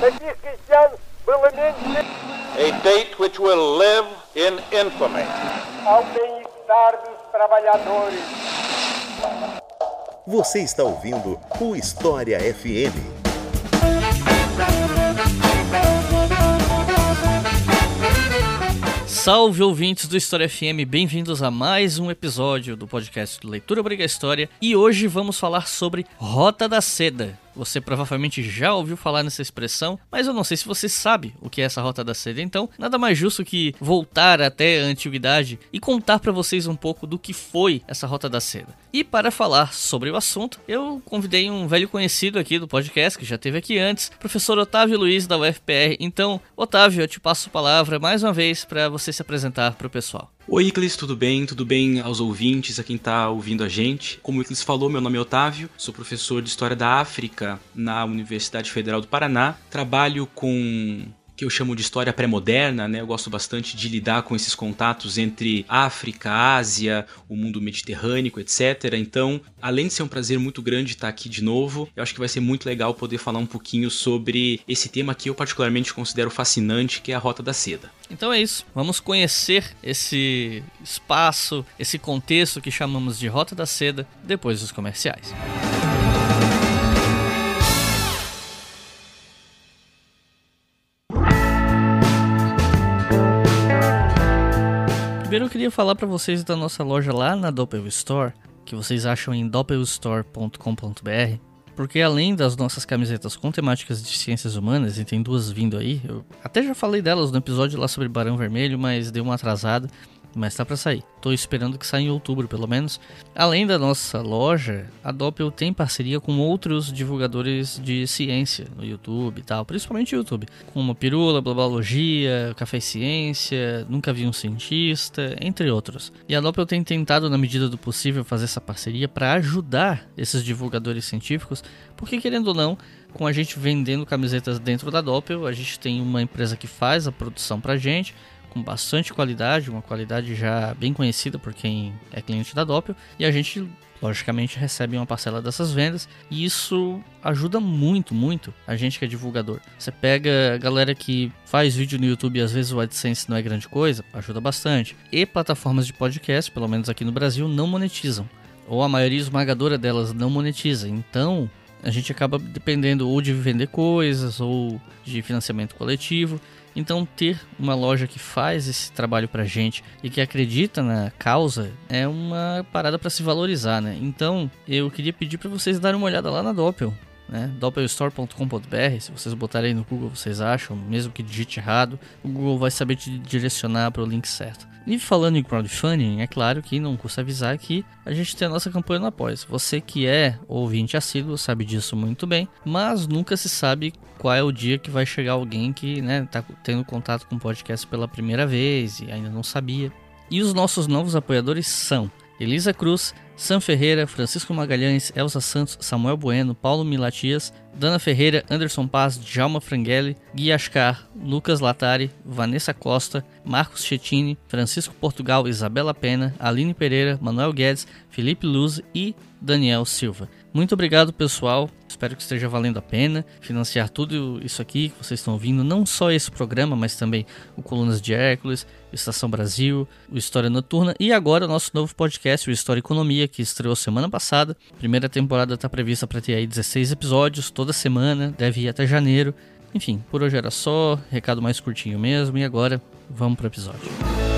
A date which will live in infamy. Ao bem-estar dos trabalhadores. Você está ouvindo o História FM. Salve ouvintes do História FM, bem-vindos a mais um episódio do podcast do Leitura Briga História e hoje vamos falar sobre Rota da Seda. Você provavelmente já ouviu falar nessa expressão, mas eu não sei se você sabe o que é essa Rota da Seda. Então, nada mais justo que voltar até a antiguidade e contar para vocês um pouco do que foi essa Rota da Seda. E para falar sobre o assunto, eu convidei um velho conhecido aqui do podcast, que já teve aqui antes, professor Otávio Luiz da UFPR. Então, Otávio, eu te passo a palavra mais uma vez para você se apresentar para o pessoal. Oi, Iclis, tudo bem? Tudo bem aos ouvintes, a quem está ouvindo a gente? Como o Iclis falou, meu nome é Otávio, sou professor de História da África na Universidade Federal do Paraná. Trabalho com que eu chamo de história pré-moderna, né? Eu gosto bastante de lidar com esses contatos entre África, Ásia, o mundo mediterrâneo, etc. Então, além de ser um prazer muito grande estar aqui de novo, eu acho que vai ser muito legal poder falar um pouquinho sobre esse tema que eu particularmente considero fascinante, que é a Rota da Seda. Então é isso, vamos conhecer esse espaço, esse contexto que chamamos de Rota da Seda depois dos comerciais. Primeiro eu queria falar para vocês da nossa loja lá na Doppel Store, que vocês acham em doppelstore.com.br, porque além das nossas camisetas com temáticas de ciências humanas, e tem duas vindo aí, eu até já falei delas no episódio lá sobre Barão Vermelho, mas deu uma atrasada mas tá para sair. Tô esperando que saia em outubro, pelo menos. Além da nossa loja, a Doppel tem parceria com outros divulgadores de ciência no YouTube e tal, principalmente YouTube, como Pirula, Blabologia, Café e Ciência, Nunca Vi um Cientista, entre outros. E a Doppel tem tentado, na medida do possível, fazer essa parceria para ajudar esses divulgadores científicos, porque querendo ou não, com a gente vendendo camisetas dentro da Doppel, a gente tem uma empresa que faz a produção pra gente com bastante qualidade, uma qualidade já bem conhecida por quem é cliente da Doppel, e a gente logicamente recebe uma parcela dessas vendas e isso ajuda muito, muito a gente que é divulgador. Você pega a galera que faz vídeo no YouTube e às vezes o AdSense não é grande coisa, ajuda bastante. E plataformas de podcast, pelo menos aqui no Brasil, não monetizam. Ou a maioria esmagadora delas não monetiza. Então, a gente acaba dependendo ou de vender coisas ou de financiamento coletivo. Então, ter uma loja que faz esse trabalho pra gente e que acredita na causa é uma parada para se valorizar, né? Então, eu queria pedir para vocês darem uma olhada lá na Doppel, né? doppelstore.com.br, se vocês botarem no Google, vocês acham, mesmo que digite errado, o Google vai saber te direcionar para o link certo. E falando em crowdfunding, é claro que não custa avisar que a gente tem a nossa campanha no Apoia. Você que é ouvinte assíduo sabe disso muito bem, mas nunca se sabe qual é o dia que vai chegar alguém que né, tá tendo contato com o podcast pela primeira vez e ainda não sabia. E os nossos novos apoiadores são Elisa Cruz, Sam Ferreira, Francisco Magalhães, Elza Santos, Samuel Bueno, Paulo Milatias, Dana Ferreira, Anderson Paz, Djalma Franghelli, Gui Ascar, Lucas Latari, Vanessa Costa, Marcos Chetini, Francisco Portugal, Isabela Pena, Aline Pereira, Manuel Guedes, Felipe Luz e Daniel Silva. Muito obrigado, pessoal. Espero que esteja valendo a pena financiar tudo isso aqui que vocês estão ouvindo, não só esse programa, mas também o Colunas de Hércules, Estação Brasil, o História Noturna e agora o nosso novo podcast, o História Economia, que estreou semana passada. Primeira temporada está prevista para ter aí 16 episódios toda semana, deve ir até janeiro. Enfim, por hoje era só, recado mais curtinho mesmo, e agora vamos para o episódio. A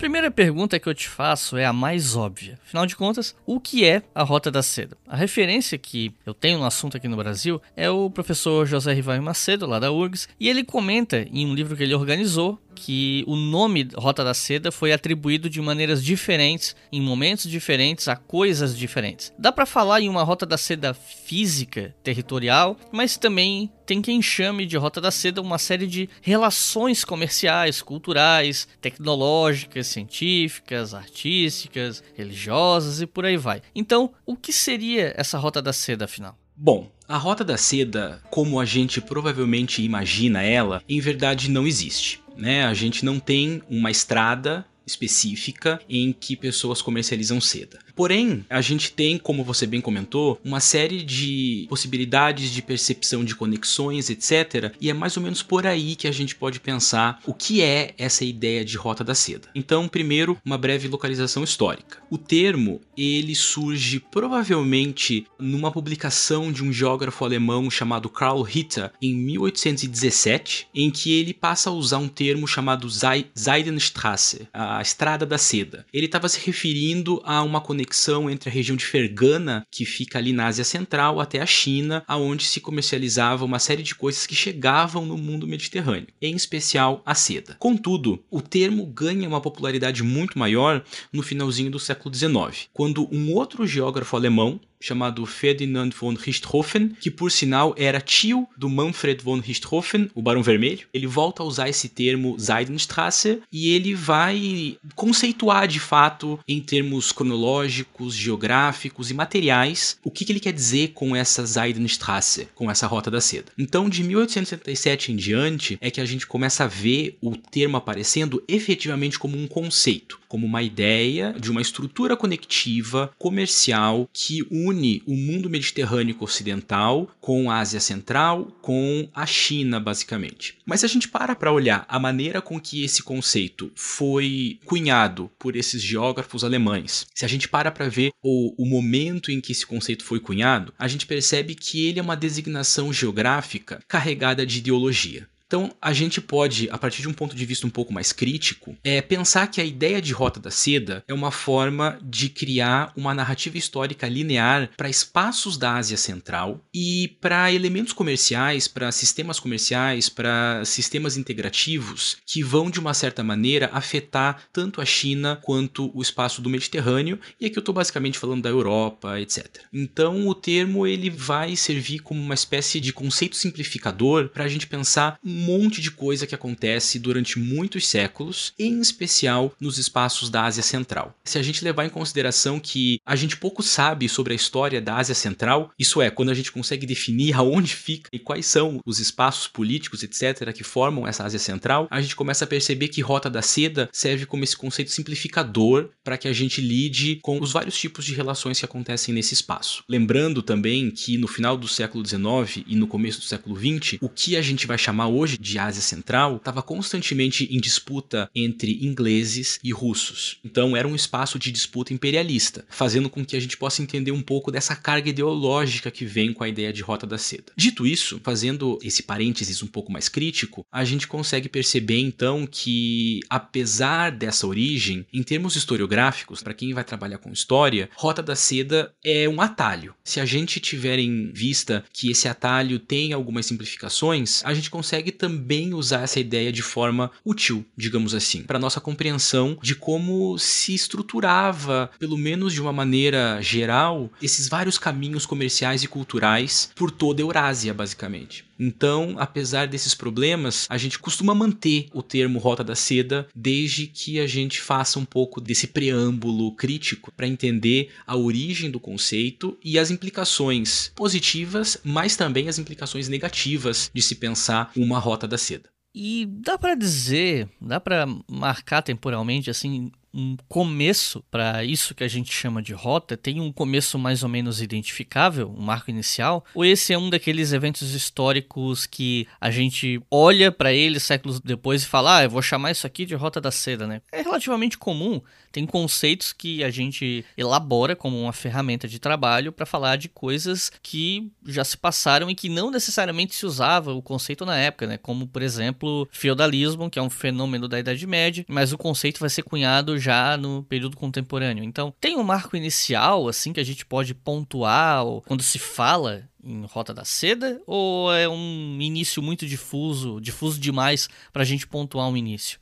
primeira pergunta que eu te faço é a mais óbvia. Afinal de contas, o que é a Rota da Seda? A referência que eu tenho no assunto aqui no Brasil é o professor José Rivaio Macedo, lá da URGS, e ele comenta em um livro que ele organizou que o nome Rota da Seda foi atribuído de maneiras diferentes, em momentos diferentes, a coisas diferentes. Dá para falar em uma Rota da Seda física, territorial, mas também tem quem chame de Rota da Seda uma série de relações comerciais, culturais, tecnológicas, científicas, artísticas, religiosas e por aí vai. Então, o que seria essa Rota da Seda afinal? Bom, a Rota da Seda, como a gente provavelmente imagina ela, em verdade não existe. né? A gente não tem uma estrada específica em que pessoas comercializam seda. Porém, a gente tem, como você bem comentou, uma série de possibilidades de percepção de conexões, etc. E é mais ou menos por aí que a gente pode pensar o que é essa ideia de rota da seda. Então, primeiro, uma breve localização histórica. O termo ele surge provavelmente numa publicação de um geógrafo alemão chamado Karl Ritter em 1817, em que ele passa a usar um termo chamado Seidenstrasse, a estrada da seda. Ele estava se referindo a uma conexão conexão entre a região de Fergana, que fica ali na Ásia Central, até a China, aonde se comercializava uma série de coisas que chegavam no mundo mediterrâneo, em especial a seda. Contudo, o termo ganha uma popularidade muito maior no finalzinho do século XIX, quando um outro geógrafo alemão, chamado Ferdinand von Richthofen, que por sinal era tio do Manfred von Richthofen, o Barão Vermelho. Ele volta a usar esse termo Seidenstrasse e ele vai conceituar de fato em termos cronológicos, geográficos e materiais o que, que ele quer dizer com essa Seidenstrasse, com essa rota da seda. Então, de 1877 em diante é que a gente começa a ver o termo aparecendo efetivamente como um conceito, como uma ideia de uma estrutura conectiva comercial que une o mundo mediterrâneo ocidental com a Ásia Central, com a China, basicamente. Mas se a gente para para olhar a maneira com que esse conceito foi cunhado por esses geógrafos alemães, se a gente para para ver o, o momento em que esse conceito foi cunhado, a gente percebe que ele é uma designação geográfica carregada de ideologia. Então, a gente pode, a partir de um ponto de vista um pouco mais crítico, é pensar que a ideia de Rota da Seda é uma forma de criar uma narrativa histórica linear para espaços da Ásia Central e para elementos comerciais, para sistemas comerciais, para sistemas integrativos que vão, de uma certa maneira, afetar tanto a China quanto o espaço do Mediterrâneo, e aqui eu estou basicamente falando da Europa, etc. Então, o termo ele vai servir como uma espécie de conceito simplificador para a gente pensar monte de coisa que acontece durante muitos séculos, em especial nos espaços da Ásia Central. Se a gente levar em consideração que a gente pouco sabe sobre a história da Ásia Central, isso é, quando a gente consegue definir aonde fica e quais são os espaços políticos, etc., que formam essa Ásia Central, a gente começa a perceber que Rota da Seda serve como esse conceito simplificador para que a gente lide com os vários tipos de relações que acontecem nesse espaço. Lembrando também que no final do século XIX e no começo do século XX, o que a gente vai chamar hoje hoje de Ásia Central estava constantemente em disputa entre ingleses e russos. Então era um espaço de disputa imperialista, fazendo com que a gente possa entender um pouco dessa carga ideológica que vem com a ideia de Rota da Seda. Dito isso, fazendo esse parênteses um pouco mais crítico, a gente consegue perceber então que, apesar dessa origem, em termos historiográficos, para quem vai trabalhar com história, Rota da Seda é um atalho. Se a gente tiver em vista que esse atalho tem algumas simplificações, a gente consegue também usar essa ideia de forma útil, digamos assim, para nossa compreensão de como se estruturava, pelo menos de uma maneira geral, esses vários caminhos comerciais e culturais por toda a Eurásia, basicamente. Então, apesar desses problemas, a gente costuma manter o termo Rota da Seda desde que a gente faça um pouco desse preâmbulo crítico para entender a origem do conceito e as implicações positivas, mas também as implicações negativas de se pensar uma Rota da Seda. E dá para dizer, dá para marcar temporalmente assim um começo para isso que a gente chama de rota? Tem um começo mais ou menos identificável, um marco inicial? Ou esse é um daqueles eventos históricos que a gente olha para ele séculos depois e fala, ah, eu vou chamar isso aqui de Rota da Seda, né? É relativamente comum. Tem conceitos que a gente elabora como uma ferramenta de trabalho para falar de coisas que já se passaram e que não necessariamente se usava o conceito na época, né? Como, por exemplo, feudalismo, que é um fenômeno da Idade Média, mas o conceito vai ser cunhado já no período contemporâneo. Então, tem um marco inicial, assim, que a gente pode pontuar quando se fala em Rota da Seda? Ou é um início muito difuso, difuso demais para a gente pontuar um início?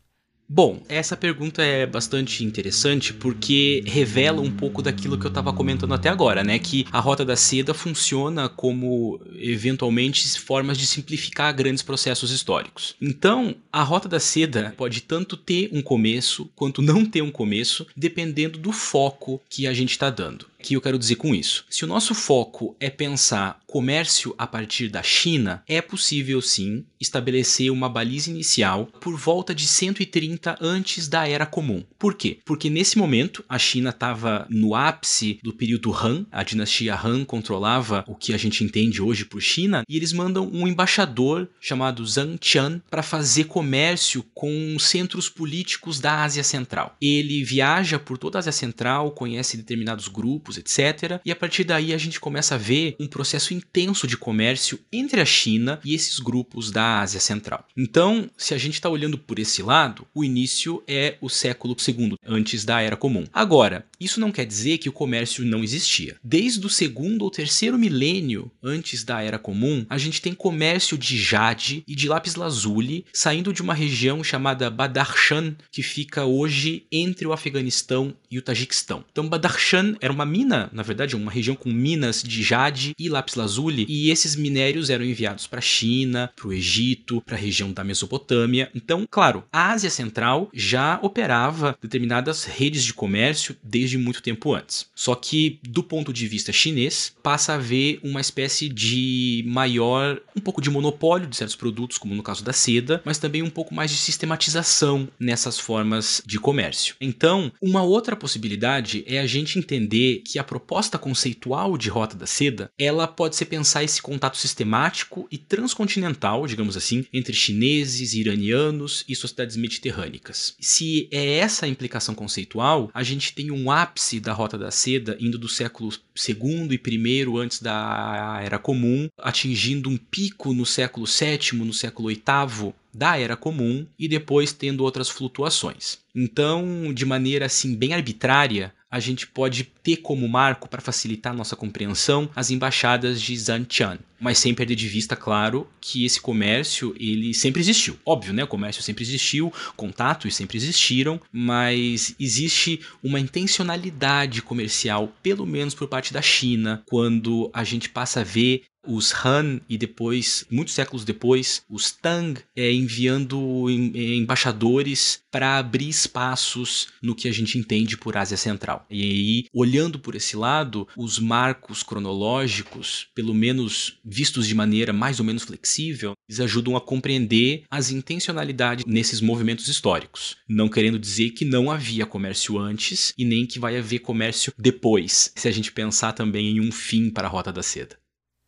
Bom, essa pergunta é bastante interessante porque revela um pouco daquilo que eu estava comentando até agora, né? Que a Rota da Seda funciona como, eventualmente, formas de simplificar grandes processos históricos. Então, a Rota da Seda pode tanto ter um começo quanto não ter um começo, dependendo do foco que a gente está dando. Que eu quero dizer com isso? Se o nosso foco é pensar comércio a partir da China, é possível sim estabelecer uma baliza inicial por volta de 130 antes da Era Comum. Por quê? Porque nesse momento a China estava no ápice do período Han, a dinastia Han controlava o que a gente entende hoje por China, e eles mandam um embaixador chamado Zhang Qian para fazer comércio com centros políticos da Ásia Central. Ele viaja por toda a Ásia Central, conhece determinados grupos, etc. E a partir daí a gente começa a ver um processo intenso de comércio entre a China e esses grupos da Ásia Central. Então, se a gente está olhando por esse lado, o início é o século II, antes da Era Comum. Agora, isso não quer dizer que o comércio não existia. Desde o segundo ou terceiro milênio antes da Era Comum, a gente tem comércio de jade e de lápis lazuli saindo de uma região chamada Badakhshan, que fica hoje entre o Afeganistão e o Tajiquistão. Então, Badakhshan era uma mina, na verdade, uma região com minas de jade e lápis lazuli, e esses minérios eram enviados para a China, para o Egito, para a região da Mesopotâmia. Então, claro, a Ásia Central já operava determinadas redes de comércio desde muito tempo antes. Só que, do ponto de vista chinês, passa a haver uma espécie de maior, um pouco de monopólio de certos produtos, como no caso da seda, mas também um pouco mais de sistematização nessas formas de comércio. Então, uma outra possibilidade é a gente entender que a proposta conceitual de Rota da Seda, ela pode ser pensar esse contato sistemático e transcontinental, digamos assim, entre chineses, iranianos e sociedades mediterrânicas. Se é essa a implicação conceitual, a gente tem um ápice da Rota da Seda indo do século II e I antes da Era Comum, atingindo um pico no século VII, no século VIII da Era Comum e depois tendo outras flutuações. Então, de maneira assim bem arbitrária, a gente pode ter como marco para facilitar nossa compreensão as embaixadas de Zanchan, mas sem perder de vista, claro, que esse comércio ele sempre existiu. Óbvio, né? O comércio sempre existiu, contatos sempre existiram, mas existe uma intencionalidade comercial, pelo menos por parte da China, quando a gente passa a ver os Han e depois, muitos séculos depois, os Tang é, enviando em, é, embaixadores para abrir espaços no que a gente entende por Ásia Central. E aí, olhando por esse lado, os marcos cronológicos, pelo menos vistos de maneira mais ou menos flexível, eles ajudam a compreender as intencionalidades nesses movimentos históricos. Não querendo dizer que não havia comércio antes e nem que vai haver comércio depois, se a gente pensar também em um fim para a Rota da Seda.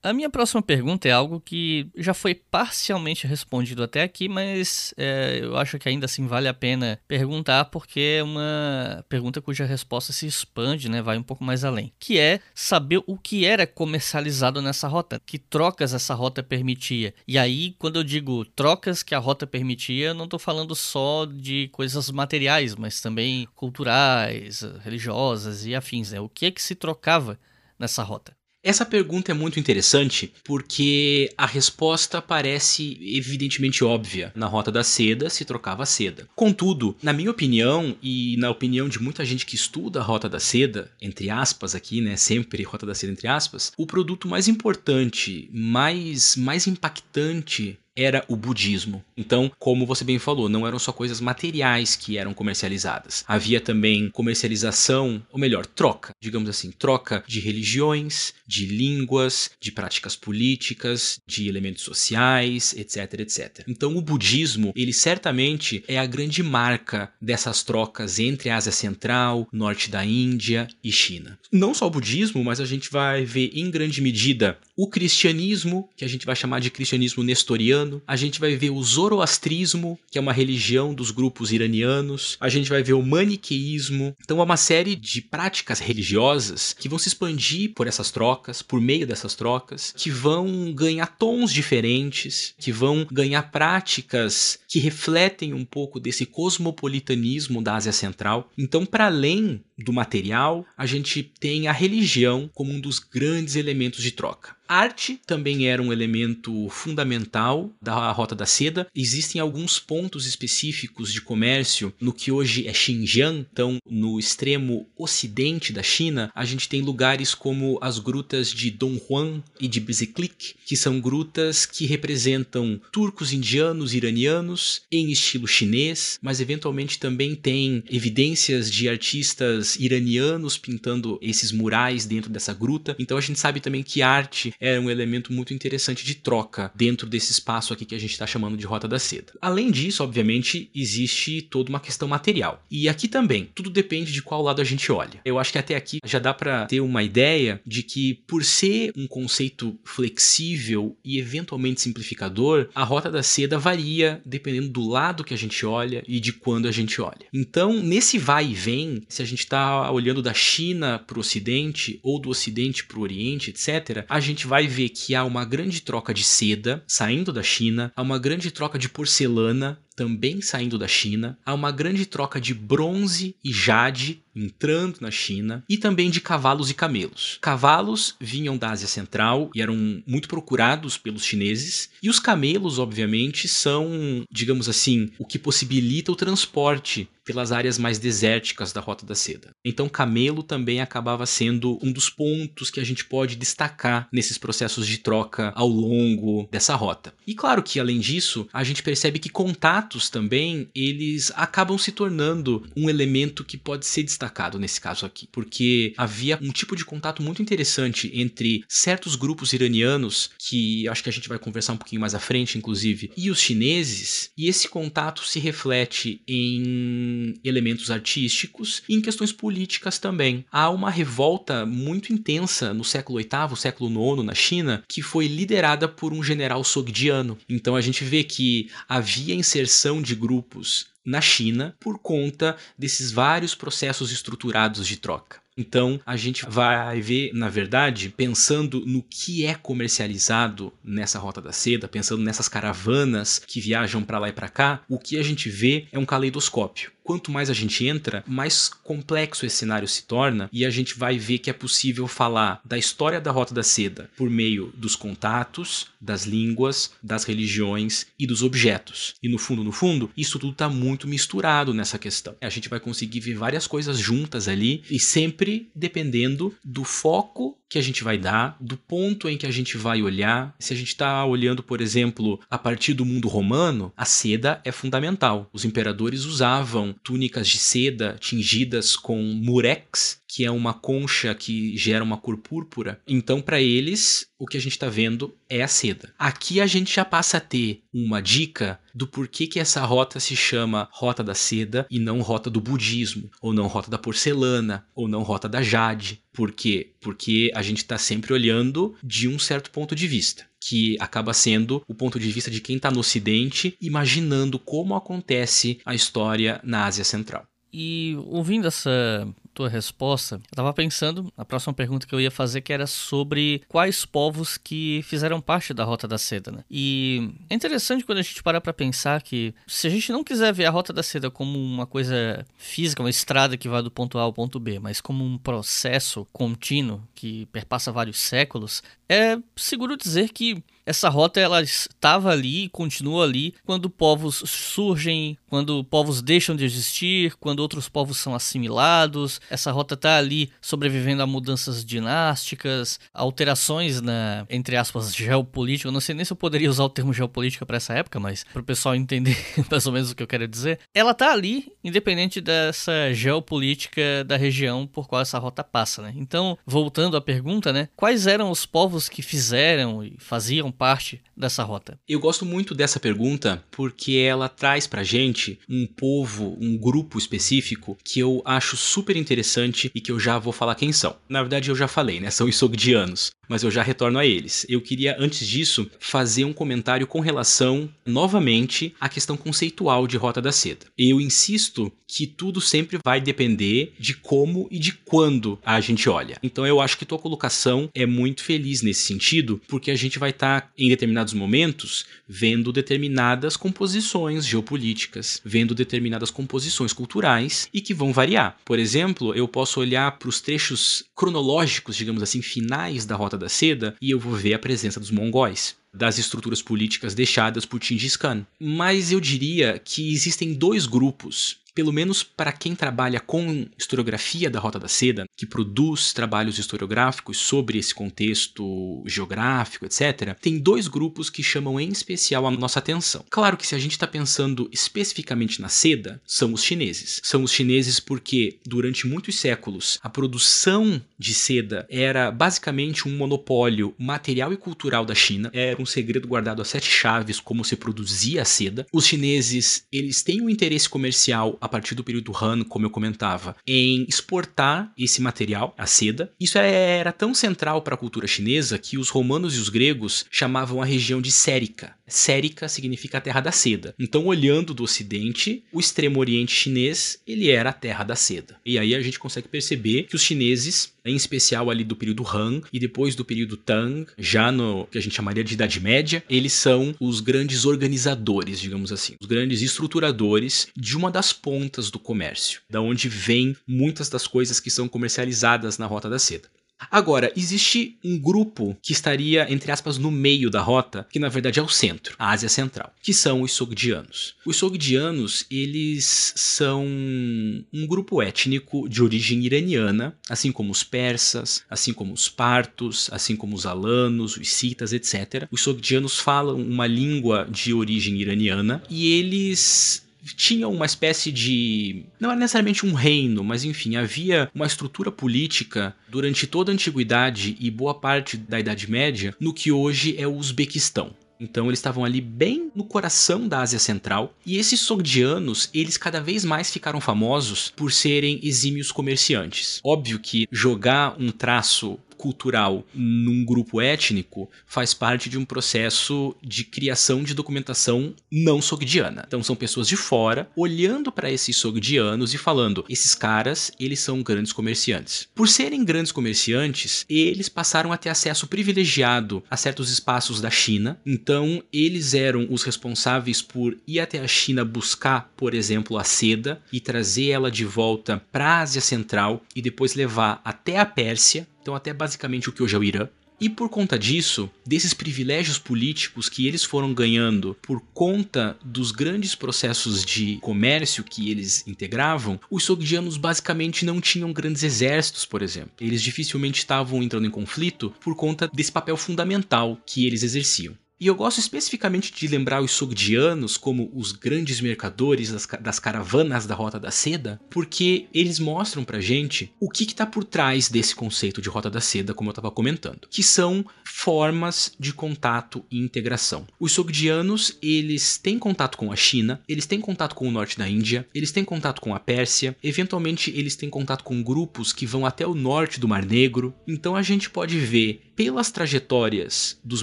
A minha próxima pergunta é algo que já foi parcialmente respondido até aqui, mas é, eu acho que ainda assim vale a pena perguntar porque é uma pergunta cuja resposta se expande, né, vai um pouco mais além, que é saber o que era comercializado nessa rota, que trocas essa rota permitia. E aí, quando eu digo trocas que a rota permitia, eu não estou falando só de coisas materiais, mas também culturais, religiosas e afins, né? O que é que se trocava nessa rota? Essa pergunta é muito interessante porque a resposta parece evidentemente óbvia. Na Rota da Seda se trocava seda. Contudo, na minha opinião e na opinião de muita gente que estuda a Rota da Seda, entre aspas aqui, né, sempre Rota da Seda entre aspas, o produto mais importante, mais mais impactante era o budismo. Então, como você bem falou, não eram só coisas materiais que eram comercializadas. Havia também comercialização, ou melhor, troca, digamos assim, troca de religiões, de línguas, de práticas políticas, de elementos sociais, etc, etc. Então, o budismo, ele certamente é a grande marca dessas trocas entre a Ásia Central, norte da Índia e China. Não só o budismo, mas a gente vai ver em grande medida o cristianismo, que a gente vai chamar de cristianismo nestoriano, a gente vai ver o zoroastrismo, que é uma religião dos grupos iranianos, a gente vai ver o maniqueísmo. Então é uma série de práticas religiosas que vão se expandir por essas trocas, por meio dessas trocas, que vão ganhar tons diferentes, que vão ganhar práticas que refletem um pouco desse cosmopolitanismo da Ásia Central. Então, para além do material, a gente tem a religião como um dos grandes elementos de troca. Arte também era um elemento fundamental da Rota da Seda. Existem alguns pontos específicos de comércio no que hoje é Xinjiang, então no extremo ocidente da China, a gente tem lugares como as grutas de Donghuan e de Bezeklik, que são grutas que representam turcos, indianos, iranianos em estilo chinês, mas eventualmente também tem evidências de artistas iranianos pintando esses murais dentro dessa gruta. Então a gente sabe também que arte é um elemento muito interessante de troca dentro desse espaço aqui que a gente está chamando de Rota da Seda. Além disso, obviamente, existe toda uma questão material. E aqui também, tudo depende de qual lado a gente olha. Eu acho que até aqui já dá para ter uma ideia de que, por ser um conceito flexível e eventualmente simplificador, a Rota da Seda varia dependendo do lado que a gente olha e de quando a gente olha. Então, nesse vai e vem, se a gente está olhando da China para o Ocidente ou do Ocidente para o Oriente, etc., a gente vai ver que há uma grande troca de seda saindo da China, há uma grande troca de porcelana também saindo da China, há uma grande troca de bronze e jade entrando na China e também de cavalos e camelos. Cavalos vinham da Ásia Central e eram muito procurados pelos chineses, e os camelos, obviamente, são, digamos assim, o que possibilita o transporte pelas áreas mais desérticas da Rota da Seda. Então, camelo também acabava sendo um dos pontos que a gente pode destacar nesses processos de troca ao longo dessa rota. E claro que, além disso, a gente percebe que contatos também eles acabam se tornando um elemento que pode ser destacado nesse caso aqui, porque havia um tipo de contato muito interessante entre certos grupos iranianos, que acho que a gente vai conversar um pouquinho mais à frente, inclusive, e os chineses, e esse contato se reflete em elementos artísticos e em questões políticas também. Há uma revolta muito intensa no século VIII, século IX na China, que foi liderada por um general sogdiano. Então a gente vê que havia inserção de grupos na China por conta desses vários processos estruturados de troca. Então a gente vai ver, na verdade, pensando no que é comercializado nessa rota da seda, pensando nessas caravanas que viajam para lá e para cá, o que a gente vê é um caleidoscópio quanto mais a gente entra, mais complexo esse cenário se torna e a gente vai ver que é possível falar da história da Rota da Seda por meio dos contatos, das línguas, das religiões e dos objetos. E no fundo, no fundo, isso tudo está muito misturado nessa questão. A gente vai conseguir ver várias coisas juntas ali e sempre dependendo do foco que a gente vai dar, do ponto em que a gente vai olhar. Se a gente está olhando, por exemplo, a partir do mundo romano, a seda é fundamental. Os imperadores usavam túnicas de seda tingidas com murex, que é uma concha que gera uma cor púrpura. Então, para eles, o que a gente está vendo é a seda. Aqui a gente já passa a ter uma dica do porquê que essa rota se chama Rota da Seda e não Rota do Budismo, ou não Rota da Porcelana, ou não Rota da Jade. Por quê? Porque a gente está sempre olhando de um certo ponto de vista que acaba sendo o ponto de vista de quem está no Ocidente, imaginando como acontece a história na Ásia Central. E ouvindo essa tua resposta, eu tava pensando, a próxima pergunta que eu ia fazer que era sobre quais povos que fizeram parte da Rota da Seda, né? E é interessante quando a gente para pra pensar que se a gente não quiser ver a Rota da Seda como uma coisa física, uma estrada que vai do ponto A ao ponto B, mas como um processo contínuo que perpassa vários séculos, é seguro dizer que essa rota ela estava ali e continua ali quando povos surgem, quando povos deixam de existir, quando outros povos são assimilados. Essa rota está ali sobrevivendo a mudanças dinásticas, alterações na, entre aspas, geopolítica. Eu não sei nem se eu poderia usar o termo geopolítica para essa época, mas para o pessoal entender mais ou menos o que eu quero dizer. Ela está ali, independente dessa geopolítica da região por qual essa rota passa, né? Então, voltando à pergunta, né? Quais eram os povos que fizeram e faziam parte dessa rota? Eu gosto muito dessa pergunta porque ela traz pra gente um povo, um grupo específico que eu acho super interessante e que eu já vou falar quem são. Na verdade, eu já falei, né? São os sogdianos mas eu já retorno a eles. Eu queria, antes disso, fazer um comentário com relação, novamente, à questão conceitual de Rota da Seda. Eu insisto que tudo sempre vai depender de como e de quando a gente olha. Então eu acho que tua colocação é muito feliz nesse sentido, porque a gente vai estar em determinados momentos, vendo determinadas composições geopolíticas, vendo determinadas composições culturais e que vão variar. Por exemplo, eu posso olhar para os trechos cronológicos, digamos assim, finais da Rota da Seda e eu vou ver a presença dos mongóis das estruturas políticas deixadas por Gengis Khan. Mas eu diria que existem dois grupos pelo menos para quem trabalha com historiografia da Rota da Seda, que produz trabalhos historiográficos sobre esse contexto geográfico, etc., tem dois grupos que chamam em especial a nossa atenção. Claro que se a gente está pensando especificamente na seda, são os chineses. São os chineses porque, durante muitos séculos, a produção de seda era basicamente um monopólio material e cultural da China, era um segredo guardado a sete chaves como se produzia a seda. Os chineses, eles têm um interesse comercial a partir do período Han, como eu comentava, em exportar esse material, a seda. Isso é, era tão central para a cultura chinesa que os romanos e os gregos chamavam a região de Sérica. Sérica significa a terra da seda. Então, olhando do ocidente, o extremo oriente chinês, ele era a terra da seda. E aí a gente consegue perceber que os chineses, em especial ali do período Han e depois do período Tang, já no que a gente chamaria de Idade Média, eles são os grandes organizadores, digamos assim, os grandes estruturadores de uma das pontas do comércio, da onde vem muitas das coisas que são comercializadas na Rota da Seda. Agora, existe um grupo que estaria, entre aspas, no meio da rota, que na verdade é o centro, a Ásia Central, que são os Sogdianos. Os Sogdianos, eles são um grupo étnico de origem iraniana, assim como os persas, assim como os partos, assim como os alanos, os citas, etc. Os Sogdianos falam uma língua de origem iraniana e eles tinha uma espécie de. não era necessariamente um reino, mas enfim, havia uma estrutura política durante toda a antiguidade e boa parte da Idade Média no que hoje é o Uzbequistão. Então eles estavam ali bem no coração da Ásia Central. E esses sogdianos, eles cada vez mais ficaram famosos por serem exímios comerciantes. Óbvio que jogar um traço cultural num grupo étnico faz parte de um processo de criação de documentação não sogdiana. Então são pessoas de fora olhando para esses sogdianos e falando: esses caras, eles são grandes comerciantes. Por serem grandes comerciantes, eles passaram a ter acesso privilegiado a certos espaços da China. Então eles eram os responsáveis por ir até a China buscar, por exemplo, a seda e trazer ela de volta para a Ásia Central e depois levar até a Pérsia então até basicamente o que hoje é o Irã. E por conta disso, desses privilégios políticos que eles foram ganhando por conta dos grandes processos de comércio que eles integravam, os sogdianos basicamente não tinham grandes exércitos, por exemplo. Eles dificilmente estavam entrando em conflito por conta desse papel fundamental que eles exerciam. E eu gosto especificamente de lembrar os sogdianos como os grandes mercadores das, das, caravanas da Rota da Seda, porque eles mostram pra gente o que está por trás desse conceito de Rota da Seda, como eu estava comentando, que são formas de contato e integração. Os sogdianos, eles têm contato com a China, eles têm contato com o norte da Índia, eles têm contato com a Pérsia, eventualmente eles têm contato com grupos que vão até o norte do Mar Negro. Então a gente pode ver pelas trajetórias dos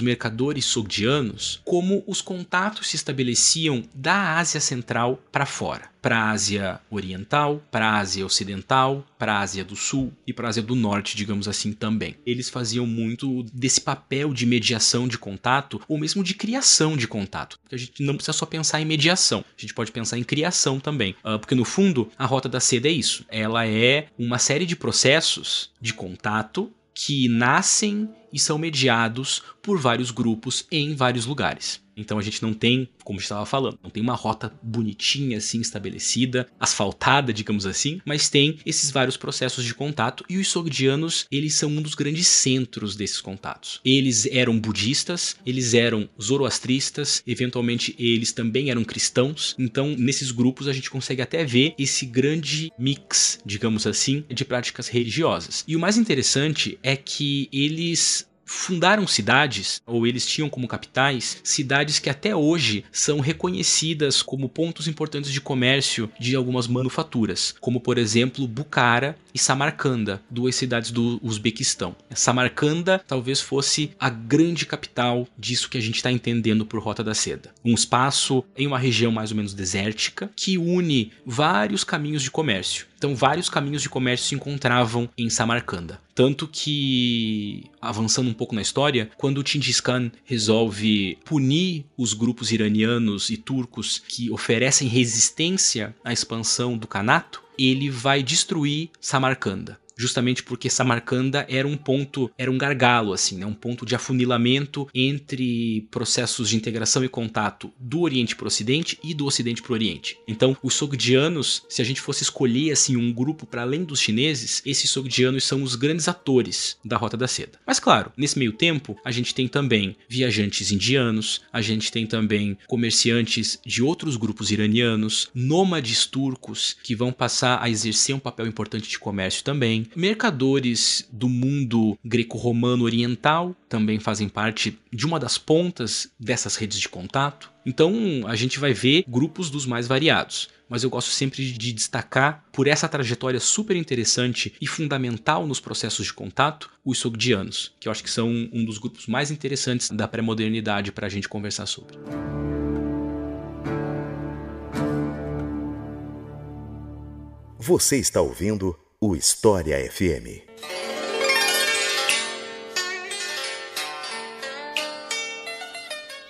mercadores sogdianos como os contatos se estabeleciam da Ásia Central para fora para a Ásia Oriental, para a Ásia Ocidental, para a Ásia do Sul e para a Ásia do Norte, digamos assim também. Eles faziam muito desse papel de mediação de contato ou mesmo de criação de contato. A gente não precisa só pensar em mediação, a gente pode pensar em criação também. Uh, porque no fundo, a Rota da Seda é isso. Ela é uma série de processos de contato que nascem e são mediados por vários grupos em vários lugares. Então a gente não tem, como estava falando, não tem uma rota bonitinha assim estabelecida, asfaltada, digamos assim, mas tem esses vários processos de contato e os sogdianos, eles são um dos grandes centros desses contatos. Eles eram budistas, eles eram zoroastristas, eventualmente eles também eram cristãos. Então, nesses grupos a gente consegue até ver esse grande mix, digamos assim, de práticas religiosas. E o mais interessante é que eles fundaram cidades, ou eles tinham como capitais, cidades que até hoje são reconhecidas como pontos importantes de comércio de algumas manufaturas, como por exemplo Bukhara e Samarcanda, duas cidades do Uzbequistão. Samarcanda talvez fosse a grande capital disso que a gente está entendendo por Rota da Seda. Um espaço em uma região mais ou menos desértica que une vários caminhos de comércio. Então, vários caminhos de comércio se encontravam em Samarcanda. Tanto que, avançando um pouco na história, quando o Genghis Khan resolve punir os grupos iranianos e turcos que oferecem resistência à expansão do Kanato, ele vai destruir Samarcanda justamente porque Samarcanda era um ponto, era um gargalo, assim, né? um ponto de afunilamento entre processos de integração e contato do Oriente para o Ocidente e do Ocidente para o Oriente. Então, os Sogdianos, se a gente fosse escolher assim um grupo para além dos chineses, esses Sogdianos são os grandes atores da Rota da Seda. Mas claro, nesse meio tempo, a gente tem também viajantes indianos, a gente tem também comerciantes de outros grupos iranianos, nômades turcos que vão passar a exercer um papel importante de comércio também mercadores do mundo greco-romano oriental também fazem parte de uma das pontas dessas redes de contato. Então a gente vai ver grupos dos mais variados. Mas eu gosto sempre de destacar, por essa trajetória super interessante e fundamental nos processos de contato, os sogdianos, que eu acho que são um dos grupos mais interessantes da pré-modernidade para a gente conversar sobre. Você está ouvindo o História FM.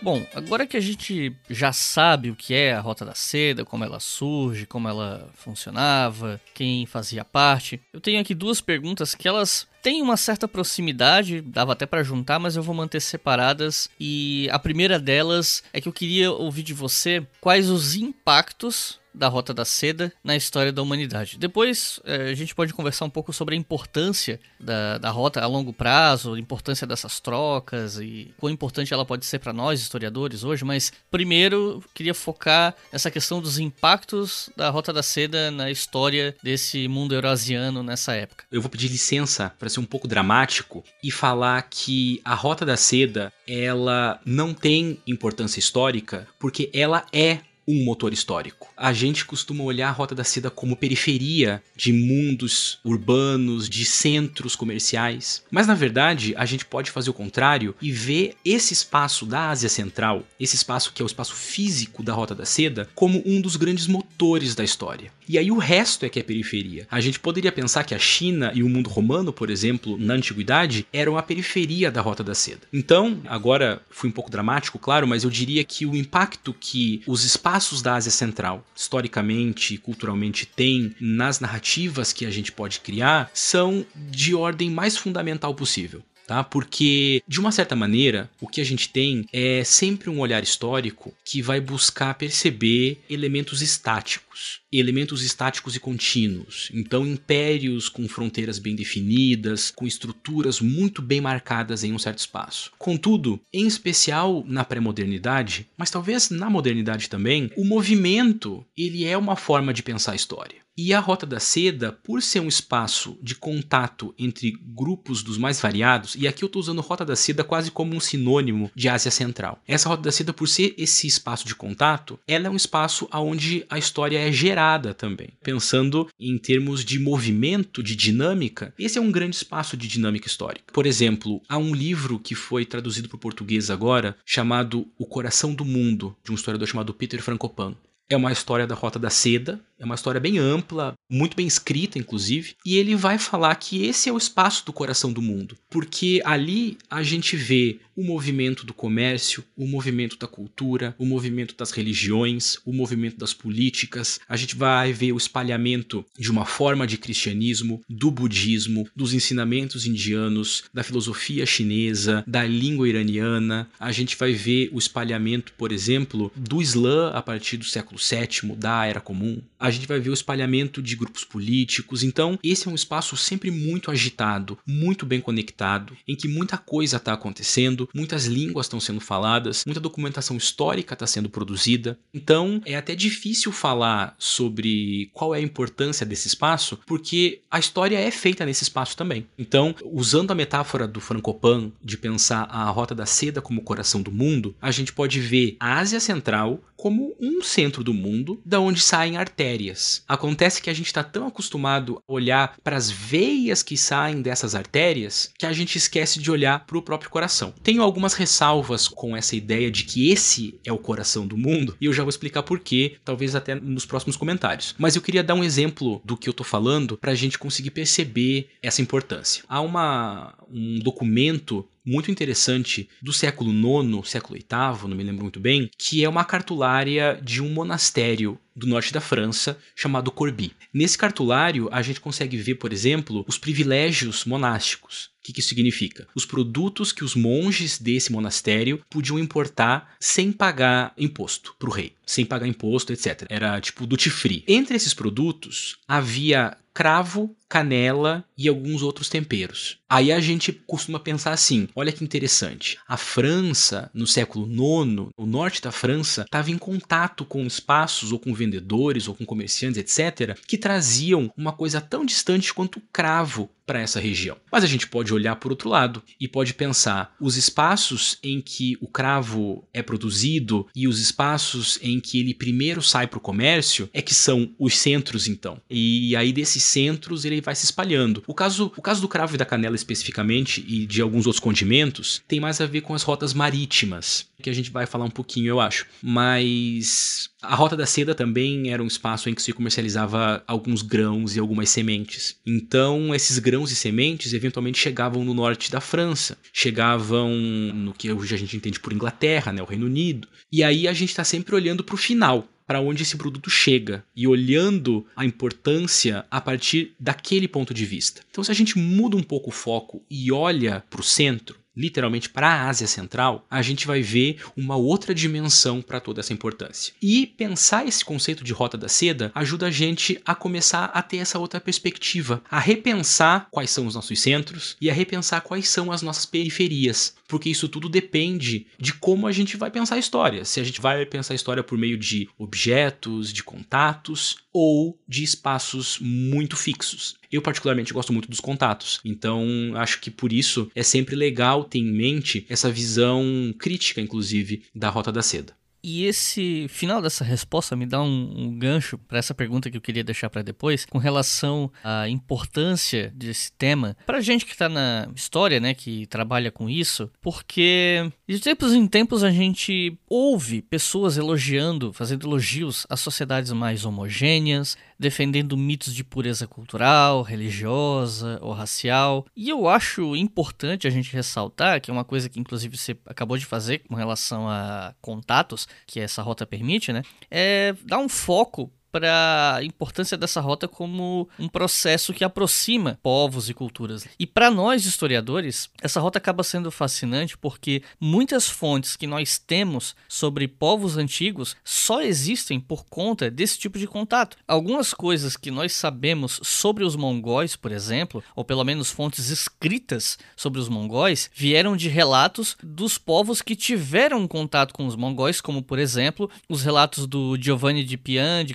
Bom, agora que a gente já sabe o que é a Rota da Seda, como ela surge, como ela funcionava, quem fazia parte, eu tenho aqui duas perguntas que elas têm uma certa proximidade, dava até para juntar, mas eu vou manter separadas. E a primeira delas é que eu queria ouvir de você quais os impactos da Rota da Seda na história da humanidade. Depois é, a gente pode conversar um pouco sobre a importância da, da rota a longo prazo, a importância dessas trocas e quão importante ela pode ser para nós, historiadores, hoje. Mas primeiro queria focar essa questão dos impactos da Rota da Seda na história desse mundo eurasiano nessa época. Eu vou pedir licença para ser um pouco dramático e falar que a Rota da Seda ela não tem importância histórica porque ela é um motor histórico. A gente costuma olhar a Rota da Seda como periferia de mundos urbanos, de centros comerciais. Mas na verdade, a gente pode fazer o contrário e ver esse espaço da Ásia Central, esse espaço que é o espaço físico da Rota da Seda, como um dos grandes motores da história. E aí o resto é que é periferia. A gente poderia pensar que a China e o mundo romano, por exemplo, na antiguidade, eram a periferia da Rota da Seda. Então, agora fui um pouco dramático, claro, mas eu diria que o impacto que os espaços da Ásia Central, historicamente e culturalmente, têm nas narrativas que a gente pode criar são de ordem mais fundamental possível tá? Porque de uma certa maneira, o que a gente tem é sempre um olhar histórico que vai buscar perceber elementos estáticos, elementos estáticos e contínuos. Então, impérios com fronteiras bem definidas, com estruturas muito bem marcadas em um certo espaço. Contudo, em especial na pré-modernidade, mas talvez na modernidade também, o movimento, ele é uma forma de pensar a história. E a Rota da Seda, por ser um espaço de contato entre grupos dos mais variados, e aqui eu estou usando Rota da Seda quase como um sinônimo de Ásia Central. Essa Rota da Seda, por ser esse espaço de contato, ela é um espaço onde a história é gerada também. Pensando em termos de movimento, de dinâmica, esse é um grande espaço de dinâmica histórica. Por exemplo, há um livro que foi traduzido para o português agora, chamado O Coração do Mundo, de um historiador chamado Peter Frankopan. É uma história da Rota da Seda, é uma história bem ampla, muito bem escrita, inclusive, e ele vai falar que esse é o espaço do coração do mundo, porque ali a gente vê o movimento do comércio, o movimento da cultura, o movimento das religiões, o movimento das políticas, a gente vai ver o espalhamento de uma forma de cristianismo, do budismo, dos ensinamentos indianos, da filosofia chinesa, da língua iraniana, a gente vai ver o espalhamento, por exemplo, do Islã a partir do século VII, da Era Comum. A gente vai ver o espalhamento de grupos políticos. Então, esse é um espaço sempre muito agitado, muito bem conectado, em que muita coisa está acontecendo, muitas línguas estão sendo faladas, muita documentação histórica está sendo produzida. Então, é até difícil falar sobre qual é a importância desse espaço, porque a história é feita nesse espaço também. Então, usando a metáfora do Frankopan de pensar a Rota da Seda como o coração do mundo, a gente pode ver a Ásia Central como um centro do mundo, da onde saem artérias artérias. Acontece que a gente está tão acostumado a olhar para as veias que saem dessas artérias que a gente esquece de olhar para o próprio coração. Tenho algumas ressalvas com essa ideia de que esse é o coração do mundo e eu já vou explicar por quê, talvez até nos próximos comentários. Mas eu queria dar um exemplo do que eu estou falando para a gente conseguir perceber essa importância. Há uma, um documento muito interessante do século IX, século VIII, não me lembro muito bem, que é uma cartulária de um monastério do norte da França chamado Corbie. Nesse cartulário, a gente consegue ver, por exemplo, os privilégios monásticos. O que, que isso significa? Os produtos que os monges desse monastério podiam importar sem pagar imposto para o rei, sem pagar imposto, etc. Era tipo duty free. Entre esses produtos havia cravo, canela e alguns outros temperos. Aí a gente costuma pensar assim: olha que interessante. A França, no século IX, o norte da França, estava em contato com espaços ou com vendedores ou com comerciantes, etc., que traziam uma coisa tão distante quanto o cravo para essa região. Mas a gente pode olhar por outro lado e pode pensar os espaços em que o cravo é produzido e os espaços em que ele primeiro sai para o comércio é que são os centros então. E aí desses centros ele vai se espalhando. O caso, o caso do cravo e da canela especificamente e de alguns outros condimentos tem mais a ver com as rotas marítimas, que a gente vai falar um pouquinho, eu acho. Mas a Rota da Seda também era um espaço em que se comercializava alguns grãos e algumas sementes. Então, esses grãos e sementes eventualmente chegavam no norte da França, chegavam no que hoje a gente entende por Inglaterra, né, o Reino Unido. E aí a gente está sempre olhando para o final, para onde esse produto chega e olhando a importância a partir daquele ponto de vista. Então, se a gente muda um pouco o foco e olha para o centro, literalmente para a Ásia Central, a gente vai ver uma outra dimensão para toda essa importância. E pensar esse conceito de rota da seda ajuda a gente a começar a ter essa outra perspectiva, a repensar quais são os nossos centros e a repensar quais são as nossas periferias, porque isso tudo depende de como a gente vai pensar a história. Se a gente vai pensar a história por meio de objetos, de contatos ou de espaços muito fixos. Eu, particularmente, gosto muito dos contatos. Então, acho que por isso é sempre legal ter em mente essa visão crítica, inclusive, da Rota da Seda. E esse final dessa resposta me dá um, um gancho para essa pergunta que eu queria deixar para depois, com relação à importância desse tema para gente que está na história, né, que trabalha com isso, porque de tempos em tempos a gente ouve pessoas elogiando, fazendo elogios às sociedades mais homogêneas, defendendo mitos de pureza cultural, religiosa ou racial. E eu acho importante a gente ressaltar, que é uma coisa que inclusive você acabou de fazer com relação a contatos, que essa rota permite, né? É dar um foco para a importância dessa rota como um processo que aproxima povos e culturas. E para nós historiadores, essa rota acaba sendo fascinante porque muitas fontes que nós temos sobre povos antigos só existem por conta desse tipo de contato. Algumas coisas que nós sabemos sobre os mongóis, por exemplo, ou pelo menos fontes escritas sobre os mongóis, vieram de relatos dos povos que tiveram contato com os mongóis, como por exemplo, os relatos do Giovanni de Pian, de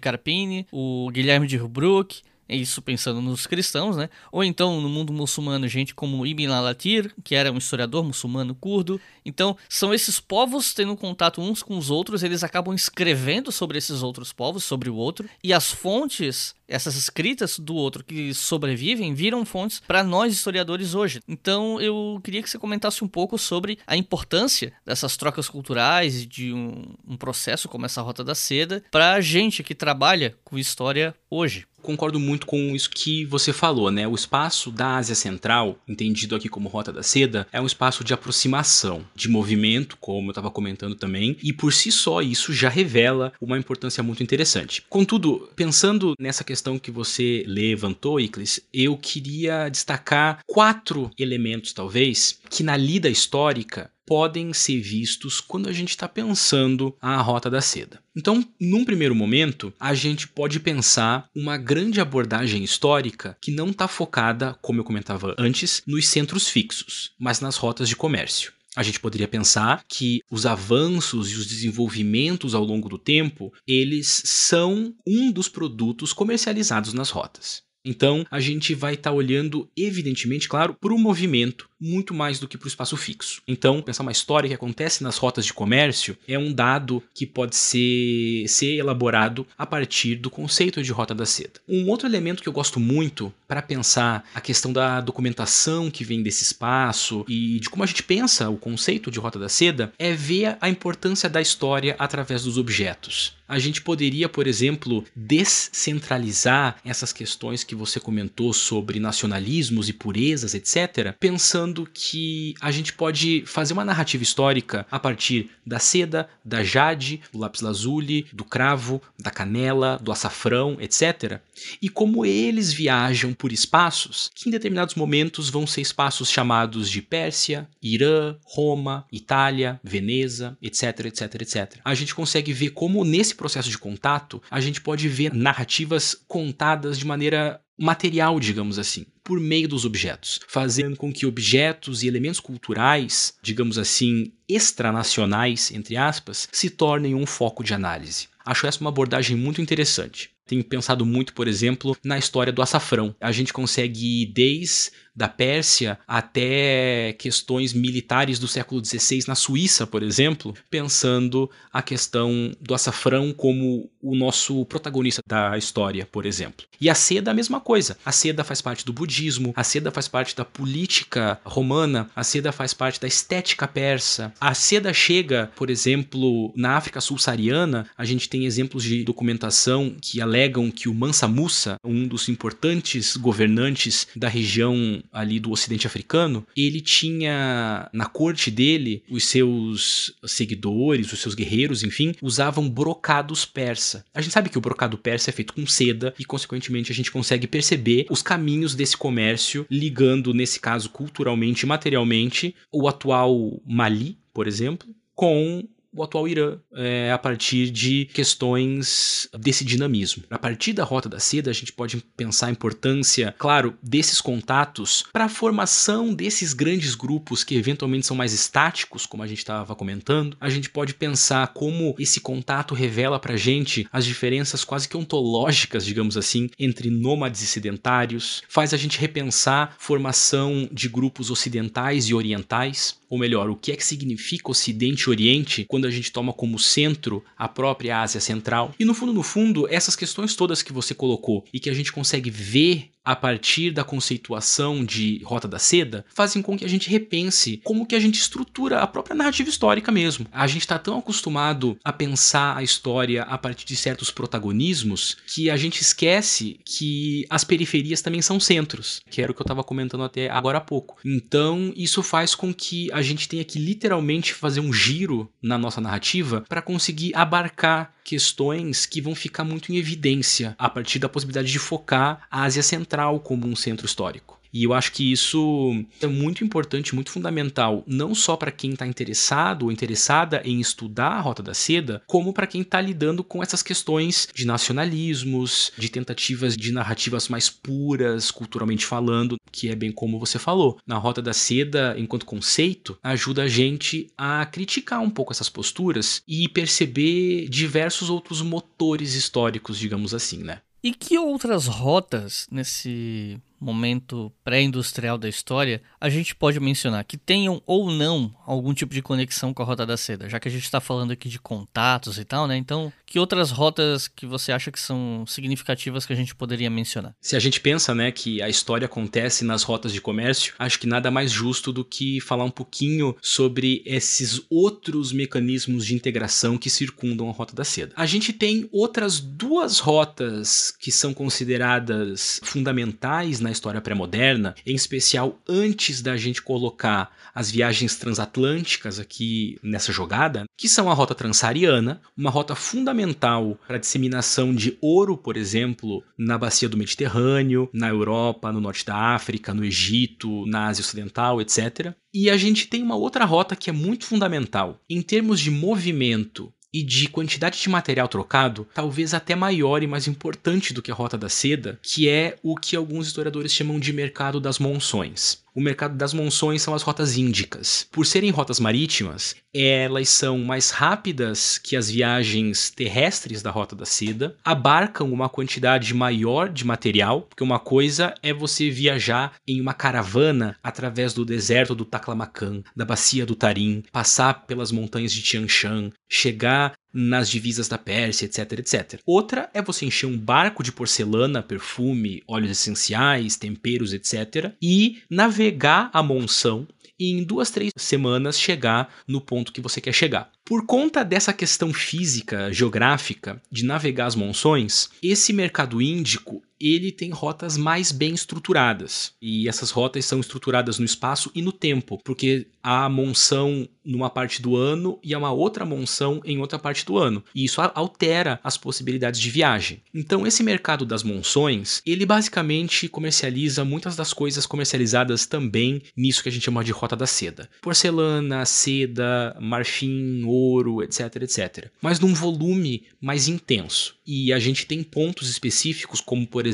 O Guilherme de Rubruck, isso pensando nos cristãos, né? Ou então no mundo muçulmano, gente como Ibn al-Athir, que era um historiador muçulmano curdo. Então, são esses povos tendo contato uns com os outros, eles acabam escrevendo sobre esses outros povos, sobre o outro, e as fontes, essas escritas do outro que sobrevivem, viram fontes para nós historiadores hoje. Então, eu queria que você comentasse um pouco sobre a importância dessas trocas culturais e de um, um processo como essa Rota da Seda para a gente que trabalha com história hoje concordo muito com isso que você falou, né? O espaço da Ásia Central, entendido aqui como Rota da Seda, é um espaço de aproximação, de movimento, como eu estava comentando também, e por si só isso já revela uma importância muito interessante. Contudo, pensando nessa questão que você levantou, Iclis, eu queria destacar quatro elementos, talvez, que na lida histórica podem ser vistos quando a gente está pensando a Rota da Seda. Então, num primeiro momento, a gente pode pensar uma grande abordagem histórica que não está focada, como eu comentava antes, nos centros fixos, mas nas rotas de comércio. A gente poderia pensar que os avanços e os desenvolvimentos ao longo do tempo, eles são um dos produtos comercializados nas rotas. Então, a gente vai estar tá olhando, evidentemente, claro, para o movimento muito mais do que para o espaço fixo. Então, pensar uma história que acontece nas rotas de comércio é um dado que pode ser, ser elaborado a partir do conceito de rota da seda. Um outro elemento que eu gosto muito para pensar a questão da documentação que vem desse espaço e de como a gente pensa o conceito de rota da seda é ver a importância da história através dos objetos a gente poderia, por exemplo, descentralizar essas questões que você comentou sobre nacionalismos e purezas, etc., pensando que a gente pode fazer uma narrativa histórica a partir da seda, da jade, do lápis lazuli, do cravo, da canela, do açafrão, etc., e como eles viajam por espaços que em determinados momentos vão ser espaços chamados de Pérsia, Irã, Roma, Itália, Veneza, etc, etc, etc. A gente consegue ver como nesse nesse processo de contato, a gente pode ver narrativas contadas de maneira material, digamos assim, por meio dos objetos, fazendo com que objetos e elementos culturais, digamos assim, extranacionais, entre aspas, se tornem um foco de análise. Acho essa uma abordagem muito interessante. Tenho pensado muito, por exemplo, na história do açafrão. A gente consegue ir desde da Pérsia até questões militares do século XVI na Suíça, por exemplo, pensando a questão do açafrão como o nosso protagonista da história, por exemplo. E a seda a mesma coisa. A seda faz parte do budismo, a seda faz parte da política romana, a seda faz parte da estética persa. A seda chega, por exemplo, na África subsaariana, a gente tem exemplos de documentação que alegam que o Mansa Musa, um dos importantes governantes da região ali do Ocidente africano, ele tinha na corte dele os seus seguidores, os seus guerreiros, enfim, usavam brocados persa. A gente sabe que o brocado persa é feito com seda e, consequentemente, a gente consegue perceber os caminhos desse comércio, ligando, nesse caso, culturalmente e materialmente, o atual Mali, por exemplo, com o atual Irã, é, a partir de questões desse dinamismo. A partir da Rota da Seda, a gente pode pensar a importância, claro, desses contatos para a formação desses grandes grupos que eventualmente são mais estáticos, como a gente estava comentando. A gente pode pensar como esse contato revela para a gente as diferenças quase que ontológicas, digamos assim, entre nômades e sedentários, faz a gente repensar formação de grupos ocidentais e orientais, ou melhor, o que é que significa Ocidente e Oriente quando a gente toma como centro a própria Ásia Central. E no fundo, no fundo, essas questões todas que você colocou e que a gente consegue ver a partir da conceituação de Rota da Seda, fazem com que a gente repense como que a gente estrutura a própria narrativa histórica mesmo. A gente está tão acostumado a pensar a história a partir de certos protagonismos que a gente esquece que as periferias também são centros, que era o que eu estava comentando até agora há pouco. Então, isso faz com que a gente tenha que literalmente fazer um giro na nossa narrativa para conseguir abarcar questões que vão ficar muito em evidência a partir da possibilidade de focar a Ásia Central como um centro histórico. E eu acho que isso é muito importante, muito fundamental, não só para quem está interessado ou interessada em estudar a Rota da Seda, como para quem está lidando com essas questões de nacionalismos, de tentativas de narrativas mais puras, culturalmente falando, que é bem como você falou. Na Rota da Seda, enquanto conceito, ajuda a gente a criticar um pouco essas posturas e perceber diversos outros motores históricos, digamos assim, né? E que outras rotas nesse momento pré-industrial da história, a gente pode mencionar que tenham ou não algum tipo de conexão com a Rota da Seda, já que a gente está falando aqui de contatos e tal, né? Então, que outras rotas que você acha que são significativas que a gente poderia mencionar? Se a gente pensa, né, que a história acontece nas rotas de comércio, acho que nada mais justo do que falar um pouquinho sobre esses outros mecanismos de integração que circundam a Rota da Seda. A gente tem outras duas rotas que são consideradas fundamentais na história pré-moderna, em especial antes da gente colocar as viagens transatlânticas aqui nessa jogada, que são a rota transsaariana, uma rota fundamental para a disseminação de ouro, por exemplo, na bacia do Mediterrâneo, na Europa, no norte da África, no Egito, na Ásia Ocidental, etc. E a gente tem uma outra rota que é muito fundamental em termos de movimento e de quantidade de material trocado, talvez até maior e mais importante do que a Rota da Seda, que é o que alguns historiadores chamam de mercado das monções. O mercado das monções são as rotas índicas. Por serem rotas marítimas, elas são mais rápidas que as viagens terrestres da Rota da Seda, abarcam uma quantidade maior de material, porque uma coisa é você viajar em uma caravana através do deserto do Taklamakan, da bacia do Tarim, passar pelas montanhas de Tian Shan, chegar nas divisas da Pérsia, etc, etc. Outra é você encher um barco de porcelana, perfume, óleos essenciais, temperos, etc, e navegar a monção e em duas, três semanas chegar no ponto que você quer chegar. Por conta dessa questão física, geográfica, de navegar as monções, esse mercado índico ele tem rotas mais bem estruturadas. E essas rotas são estruturadas no espaço e no tempo, porque há monção numa parte do ano e há uma outra monção em outra parte do ano. E isso altera as possibilidades de viagem. Então, esse mercado das monções, ele basicamente comercializa muitas das coisas comercializadas também nisso que a gente chama de rota da seda. Porcelana, seda, marfim, ouro, etc, etc. Mas num volume mais intenso. E a gente tem pontos específicos, como por exemplo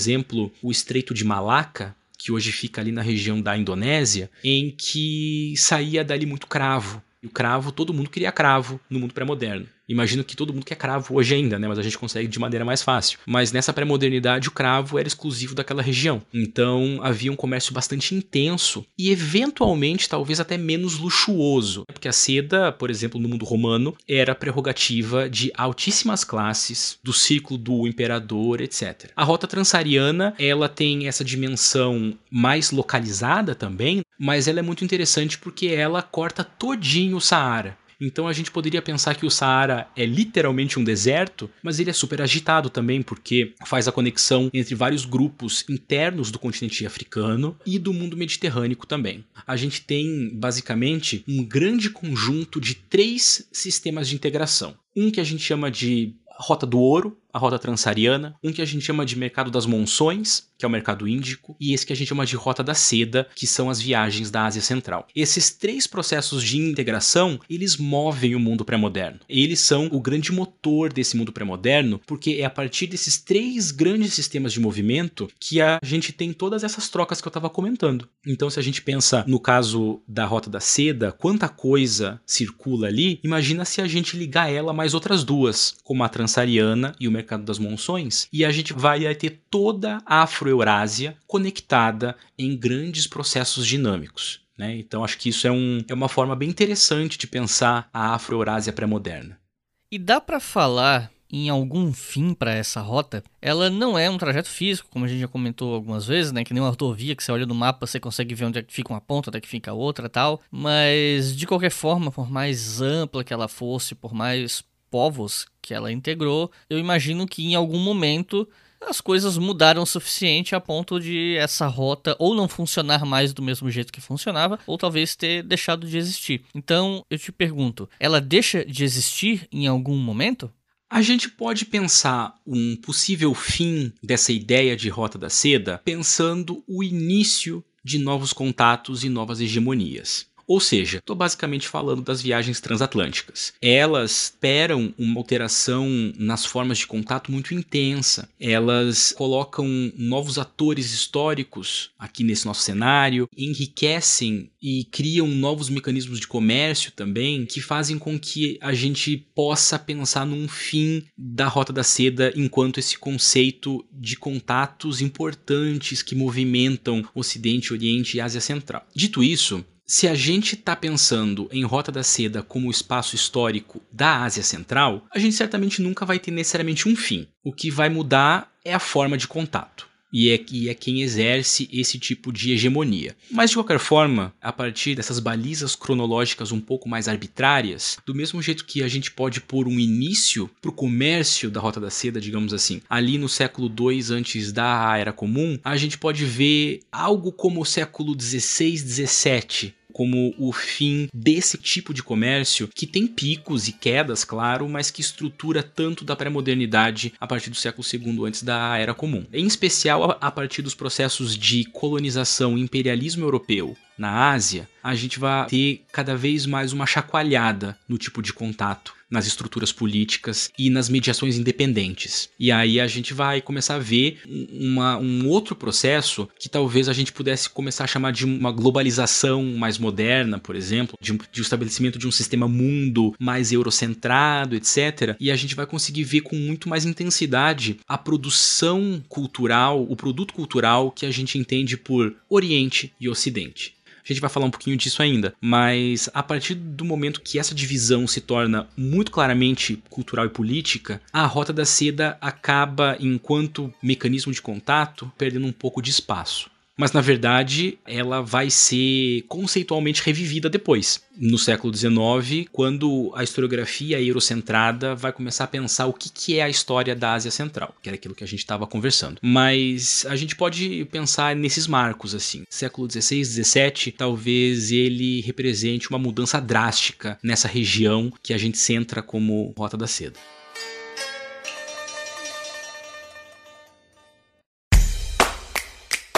o Estreito de Malaca, que hoje fica ali na região da Indonésia, em que saía dali muito cravo. E o cravo, todo mundo queria cravo no mundo pré-moderno. Imagino que todo mundo quer cravo hoje ainda, né? Mas a gente consegue de maneira mais fácil. Mas nessa pré-modernidade, o cravo era exclusivo daquela região. Então havia um comércio bastante intenso e, eventualmente, talvez até menos luxuoso. Porque a seda, por exemplo, no mundo romano, era prerrogativa de altíssimas classes, do círculo do imperador, etc. A rota transariana, ela tem essa dimensão mais localizada também, mas ela é muito interessante porque ela corta todinho o Saara. Então a gente poderia pensar que o Saara é literalmente um deserto, mas ele é super agitado também, porque faz a conexão entre vários grupos internos do continente africano e do mundo mediterrâneo também. A gente tem basicamente um grande conjunto de três sistemas de integração. Um que a gente chama de Rota do Ouro, a Rota Transariana, um que a gente chama de Mercado das Monções, que é o mercado índico, e esse que a gente chama de Rota da Seda, que são as viagens da Ásia Central. Esses três processos de integração, eles movem o mundo pré-moderno. Eles são o grande motor desse mundo pré-moderno, porque é a partir desses três grandes sistemas de movimento que a gente tem todas essas trocas que eu estava comentando. Então, se a gente pensa no caso da Rota da Seda, quanta coisa circula ali, imagina se a gente ligar ela mais outras duas, como a Transariana e o mercado das monções, e a gente vai ter toda a Afro-Eurásia conectada em grandes processos dinâmicos. Né? Então acho que isso é, um, é uma forma bem interessante de pensar a Afro-Eurásia pré-moderna. E dá para falar em algum fim para essa rota, ela não é um trajeto físico, como a gente já comentou algumas vezes, né? Que nem uma rodovia que você olha no mapa, você consegue ver onde é que fica uma ponta, onde é que fica a outra tal. Mas, de qualquer forma, por mais ampla que ela fosse, por mais povos que ela integrou, eu imagino que em algum momento as coisas mudaram o suficiente a ponto de essa rota ou não funcionar mais do mesmo jeito que funcionava, ou talvez ter deixado de existir. Então, eu te pergunto, ela deixa de existir em algum momento? A gente pode pensar um possível fim dessa ideia de Rota da Seda pensando o início de novos contatos e novas hegemonias. Ou seja, estou basicamente falando das viagens transatlânticas. Elas esperam uma alteração nas formas de contato muito intensa. Elas colocam novos atores históricos aqui nesse nosso cenário, enriquecem e criam novos mecanismos de comércio também, que fazem com que a gente possa pensar num fim da Rota da Seda enquanto esse conceito de contatos importantes que movimentam Ocidente, Oriente e Ásia Central. Dito isso, se a gente está pensando em Rota da Seda como espaço histórico da Ásia Central, a gente certamente nunca vai ter necessariamente um fim. O que vai mudar é a forma de contato. E é, e é quem exerce esse tipo de hegemonia. Mas de qualquer forma, a partir dessas balizas cronológicas um pouco mais arbitrárias, do mesmo jeito que a gente pode pôr um início para o comércio da Rota da Seda, digamos assim, ali no século II antes da Era Comum, a gente pode ver algo como o século XVI, XVII como o fim desse tipo de comércio que tem picos e quedas, claro, mas que estrutura tanto da pré-modernidade a partir do século II antes da Era Comum. Em especial a partir dos processos de colonização e imperialismo europeu na Ásia, a gente vai ter cada vez mais uma chacoalhada no tipo de contato nas estruturas políticas e nas mediações independentes. E aí a gente vai começar a ver uma, um outro processo que talvez a gente pudesse começar a chamar de uma globalização mais moderna, por exemplo, de de um estabelecimento de um sistema mundo mais eurocentrado, etc. E a gente vai conseguir ver com muito mais intensidade a produção cultural, o produto cultural que a gente entende por Oriente e Ocidente. A gente vai falar um pouquinho disso ainda, mas a partir do momento que essa divisão se torna muito claramente cultural e política, a Rota da Seda acaba, enquanto mecanismo de contato, perdendo um pouco de espaço mas na verdade ela vai ser conceitualmente revivida depois, no século XIX, quando a historiografia eurocentrada vai começar a pensar o que, que é a história da Ásia Central, que era aquilo que a gente estava conversando. Mas a gente pode pensar nesses marcos assim. Século XVI, XVII, talvez ele represente uma mudança drástica nessa região que a gente centra como Rota da Seda.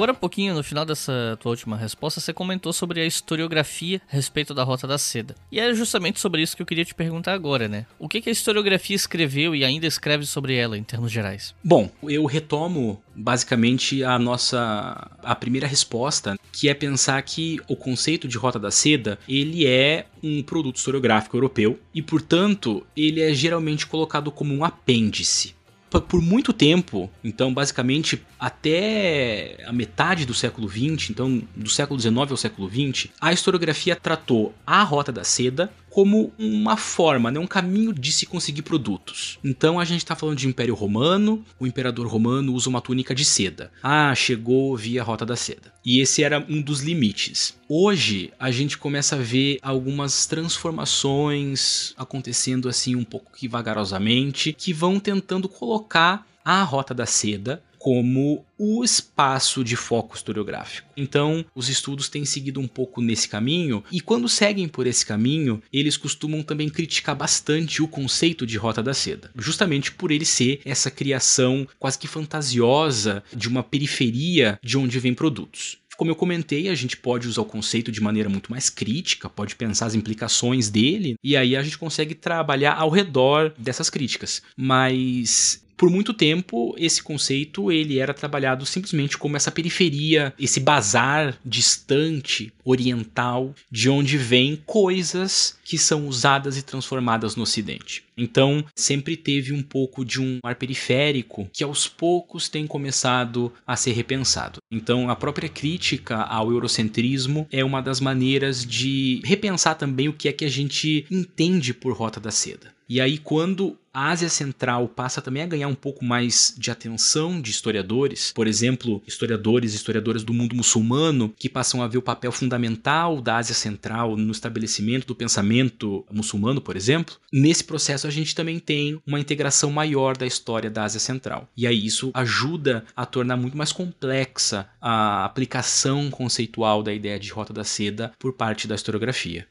Agora, um pouquinho no final dessa tua última resposta, você comentou sobre a historiografia a respeito da Rota da Seda. E é justamente sobre isso que eu queria te perguntar agora, né? O que, que a historiografia escreveu e ainda escreve sobre ela, em termos gerais? Bom, eu retomo basicamente a nossa a primeira resposta, que é pensar que o conceito de Rota da Seda, ele é um produto historiográfico europeu e, portanto, ele é geralmente colocado como um apêndice por muito tempo, então basicamente até a metade do século XX, então do século XIX ao século XX, a historiografia tratou a Rota da Seda como uma forma, né, um caminho de se conseguir produtos. Então a gente está falando de Império Romano, o imperador romano usa uma túnica de seda. Ah, chegou via Rota da Seda. E esse era um dos limites. Hoje a gente começa a ver algumas transformações acontecendo assim um pouco que vagarosamente, que vão tentando colocar a Rota da Seda como o espaço de foco historiográfico. Então, os estudos têm seguido um pouco nesse caminho, e quando seguem por esse caminho, eles costumam também criticar bastante o conceito de Rota da Seda, justamente por ele ser essa criação quase que fantasiosa de uma periferia de onde vêm produtos. Como eu comentei, a gente pode usar o conceito de maneira muito mais crítica, pode pensar as implicações dele, e aí a gente consegue trabalhar ao redor dessas críticas. Mas por muito tempo esse conceito ele era trabalhado simplesmente como essa periferia, esse bazar distante, oriental, de onde vêm coisas que são usadas e transformadas no ocidente. Então, sempre teve um pouco de um ar periférico que aos poucos tem começado a ser repensado. Então, a própria crítica ao eurocentrismo é uma das maneiras de repensar também o que é que a gente entende por Rota da Seda. E aí, quando a Ásia Central passa também a ganhar um pouco mais de atenção de historiadores, por exemplo, historiadores e historiadoras do mundo muçulmano, que passam a ver o papel fundamental da Ásia Central no estabelecimento do pensamento muçulmano, por exemplo, nesse processo a gente também tem uma integração maior da história da Ásia Central. E aí isso ajuda a tornar muito mais complexa a aplicação conceitual da ideia de Rota da Seda por parte da historiografia.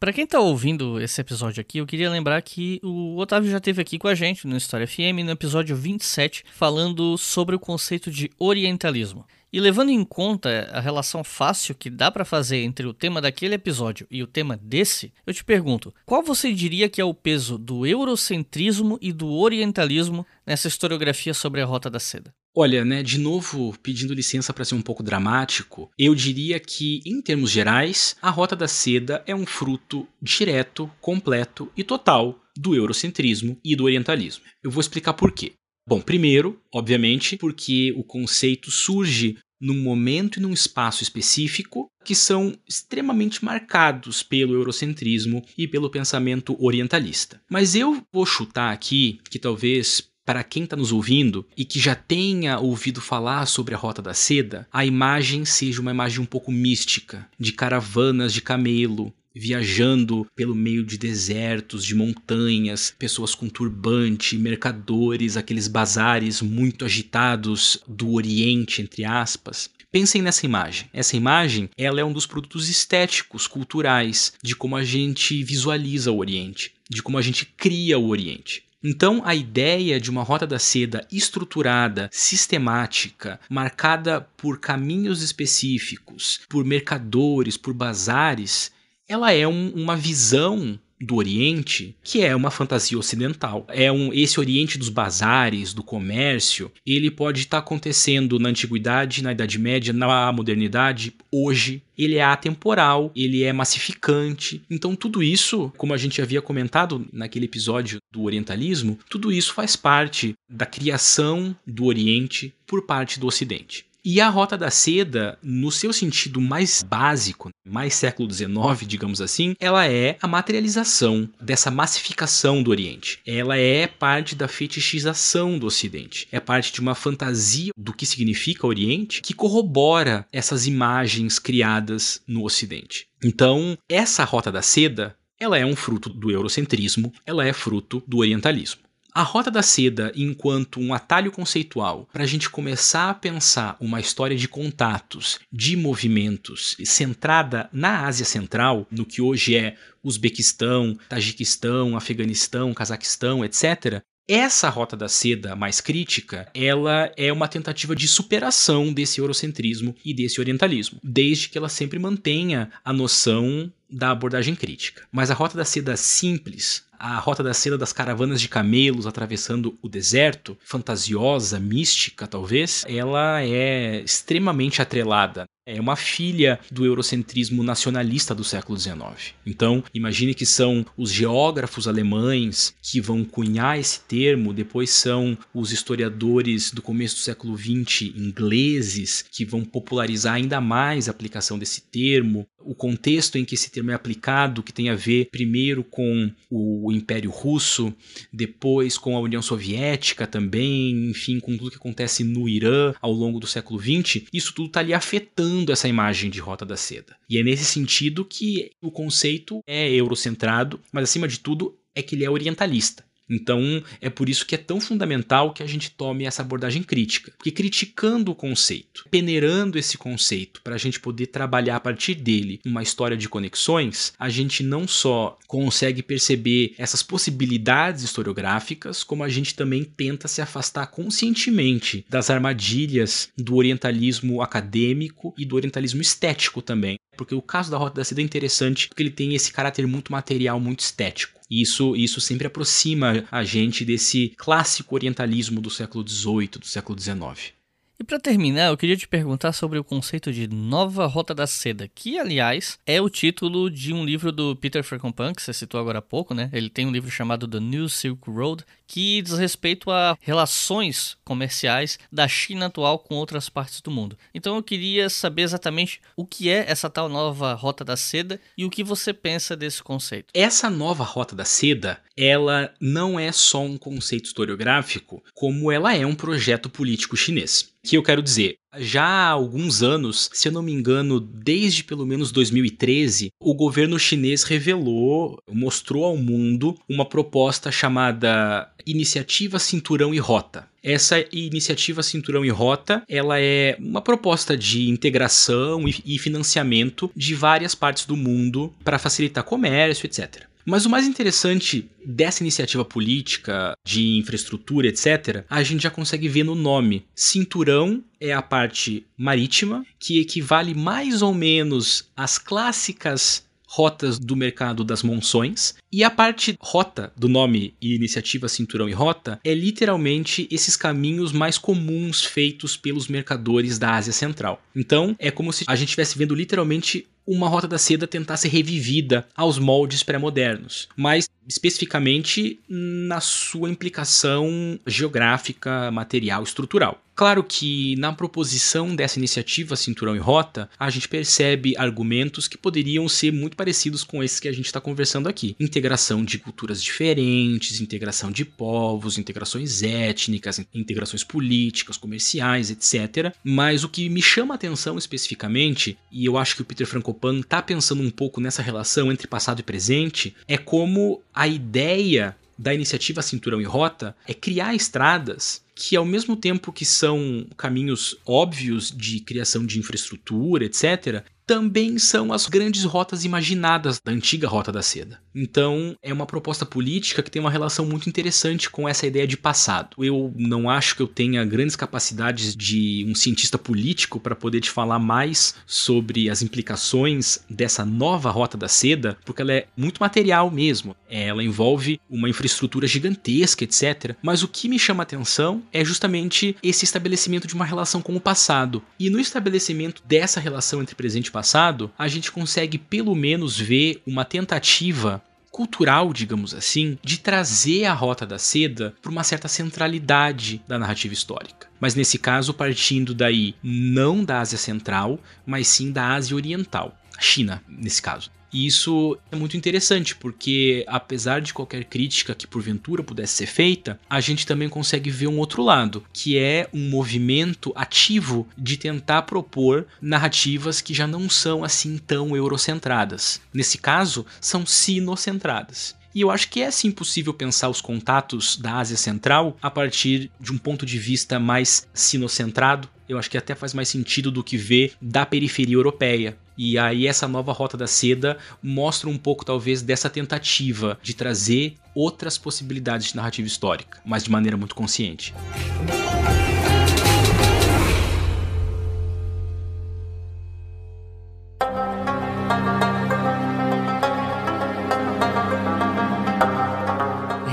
Para quem tá ouvindo esse episódio aqui, eu queria lembrar que o Otávio já esteve aqui com a gente no História FM no episódio 27, falando sobre o conceito de orientalismo. E levando em conta a relação fácil que dá para fazer entre o tema daquele episódio e o tema desse, eu te pergunto: qual você diria que é o peso do eurocentrismo e do orientalismo nessa historiografia sobre a Rota da Seda? Olha, né, de novo, pedindo licença para ser um pouco dramático, eu diria que, em termos gerais, a Rota da Seda é um fruto direto, completo e total do eurocentrismo e do orientalismo. Eu vou explicar por quê. Bom, primeiro, obviamente, porque o conceito surge num momento e num espaço específico que são extremamente marcados pelo eurocentrismo e pelo pensamento orientalista. Mas eu vou chutar aqui que talvez para quem está nos ouvindo e que já tenha ouvido falar sobre a Rota da Seda, a imagem seja uma imagem um pouco mística, de caravanas de camelo, viajando pelo meio de desertos, de montanhas, pessoas com turbante, mercadores, aqueles bazares muito agitados do Oriente, entre aspas. Pensem nessa imagem. Essa imagem, ela é um dos produtos estéticos, culturais, de como a gente visualiza o Oriente, de como a gente cria o Oriente. Então, a ideia de uma rota da seda estruturada, sistemática, marcada por caminhos específicos, por mercadores, por bazares, ela é um, uma visão do Oriente, que é uma fantasia ocidental. É um esse Oriente dos bazares, do comércio, ele pode estar tá acontecendo na antiguidade, na Idade Média, na modernidade, hoje. Ele é atemporal, ele é massificante. Então tudo isso, como a gente havia comentado naquele episódio do orientalismo, tudo isso faz parte da criação do Oriente por parte do Ocidente. E a Rota da Seda, no seu sentido mais básico, mais século XIX, digamos assim, ela é a materialização dessa massificação do Oriente. Ela é parte da fetichização do Ocidente. É parte de uma fantasia do que significa Oriente que corrobora essas imagens criadas no Ocidente. Então, essa Rota da Seda, ela é um fruto do eurocentrismo, ela é fruto do orientalismo. A Rota da Seda, enquanto um atalho conceitual para a gente começar a pensar uma história de contatos, de movimentos, centrada na Ásia Central, no que hoje é Uzbequistão, Tajiquistão, Afeganistão, Cazaquistão, etc., essa rota da seda mais crítica, ela é uma tentativa de superação desse eurocentrismo e desse orientalismo, desde que ela sempre mantenha a noção da abordagem crítica. Mas a rota da seda simples, a rota da seda das caravanas de camelos atravessando o deserto, fantasiosa, mística talvez, ela é extremamente atrelada é uma filha do eurocentrismo nacionalista do século XIX. Então, imagine que são os geógrafos alemães que vão cunhar esse termo, depois são os historiadores do começo do século XX ingleses que vão popularizar ainda mais a aplicação desse termo, o contexto em que esse termo é aplicado, que tem a ver primeiro com o Império Russo, depois com a União Soviética também, enfim, com tudo que acontece no Irã ao longo do século XX, isso tudo está ali afetando essa imagem de Rota da Seda. E é nesse sentido que o conceito é eurocentrado, mas acima de tudo é que ele é orientalista. Então, é por isso que é tão fundamental que a gente tome essa abordagem crítica. Porque criticando o conceito, peneirando esse conceito para a gente poder trabalhar a partir dele uma história de conexões, a gente não só consegue perceber essas possibilidades historiográficas, como a gente também tenta se afastar conscientemente das armadilhas do orientalismo acadêmico e do orientalismo estético também. Porque o caso da Rota da Seda é interessante porque ele tem esse caráter muito material, muito estético. E isso, isso sempre aproxima a gente desse clássico orientalismo do século XVIII, do século XIX. E para terminar, eu queria te perguntar sobre o conceito de Nova Rota da Seda, que, aliás, é o título de um livro do Peter Frankopan, que você citou agora há pouco, né? Ele tem um livro chamado The New Silk Road, que diz respeito a relações comerciais da China atual com outras partes do mundo. Então eu queria saber exatamente o que é essa tal nova Rota da Seda e o que você pensa desse conceito. Essa nova Rota da Seda, ela não é só um conceito historiográfico, como ela é um projeto político chinês que eu quero dizer? Já há alguns anos, se eu não me engano, desde pelo menos 2013, o governo chinês revelou, mostrou ao mundo uma proposta chamada Iniciativa Cinturão e Rota. Essa iniciativa Cinturão e Rota, ela é uma proposta de integração e financiamento de várias partes do mundo para facilitar comércio, etc. Mas o mais interessante dessa iniciativa política, de infraestrutura, etc., a gente já consegue ver no nome. Cinturão é a parte marítima, que equivale mais ou menos às clássicas rotas do mercado das monções. E a parte rota do nome e iniciativa Cinturão e Rota é literalmente esses caminhos mais comuns feitos pelos mercadores da Ásia Central. Então é como se a gente estivesse vendo literalmente uma rota da seda tentar ser revivida aos moldes pré-modernos. Mas especificamente na sua implicação geográfica, material, estrutural. Claro que na proposição dessa iniciativa Cinturão e Rota, a gente percebe argumentos que poderiam ser muito parecidos com esses que a gente está conversando aqui. Integração de culturas diferentes, integração de povos, integrações étnicas, integrações políticas, comerciais, etc. Mas o que me chama a atenção especificamente, e eu acho que o Peter Frankopan está pensando um pouco nessa relação entre passado e presente, é como a ideia da iniciativa Cinturão e Rota é criar estradas que ao mesmo tempo que são caminhos óbvios de criação de infraestrutura, etc., também são as grandes rotas imaginadas da antiga Rota da Seda. Então, é uma proposta política que tem uma relação muito interessante com essa ideia de passado. Eu não acho que eu tenha grandes capacidades de um cientista político para poder te falar mais sobre as implicações dessa nova Rota da Seda, porque ela é muito material mesmo. Ela envolve uma infraestrutura gigantesca, etc. Mas o que me chama atenção é justamente esse estabelecimento de uma relação com o passado. E no estabelecimento dessa relação entre presente e passado, a gente consegue pelo menos ver uma tentativa cultural, digamos assim, de trazer a Rota da Seda para uma certa centralidade da narrativa histórica. Mas nesse caso, partindo daí não da Ásia Central, mas sim da Ásia Oriental, China, nesse caso. E isso é muito interessante, porque apesar de qualquer crítica que porventura pudesse ser feita, a gente também consegue ver um outro lado, que é um movimento ativo de tentar propor narrativas que já não são assim tão eurocentradas. Nesse caso, são sinocentradas. E eu acho que é sim possível pensar os contatos da Ásia Central a partir de um ponto de vista mais sinocentrado. Eu acho que até faz mais sentido do que ver da periferia europeia. E aí essa nova rota da seda mostra um pouco talvez dessa tentativa de trazer outras possibilidades de narrativa histórica, mas de maneira muito consciente.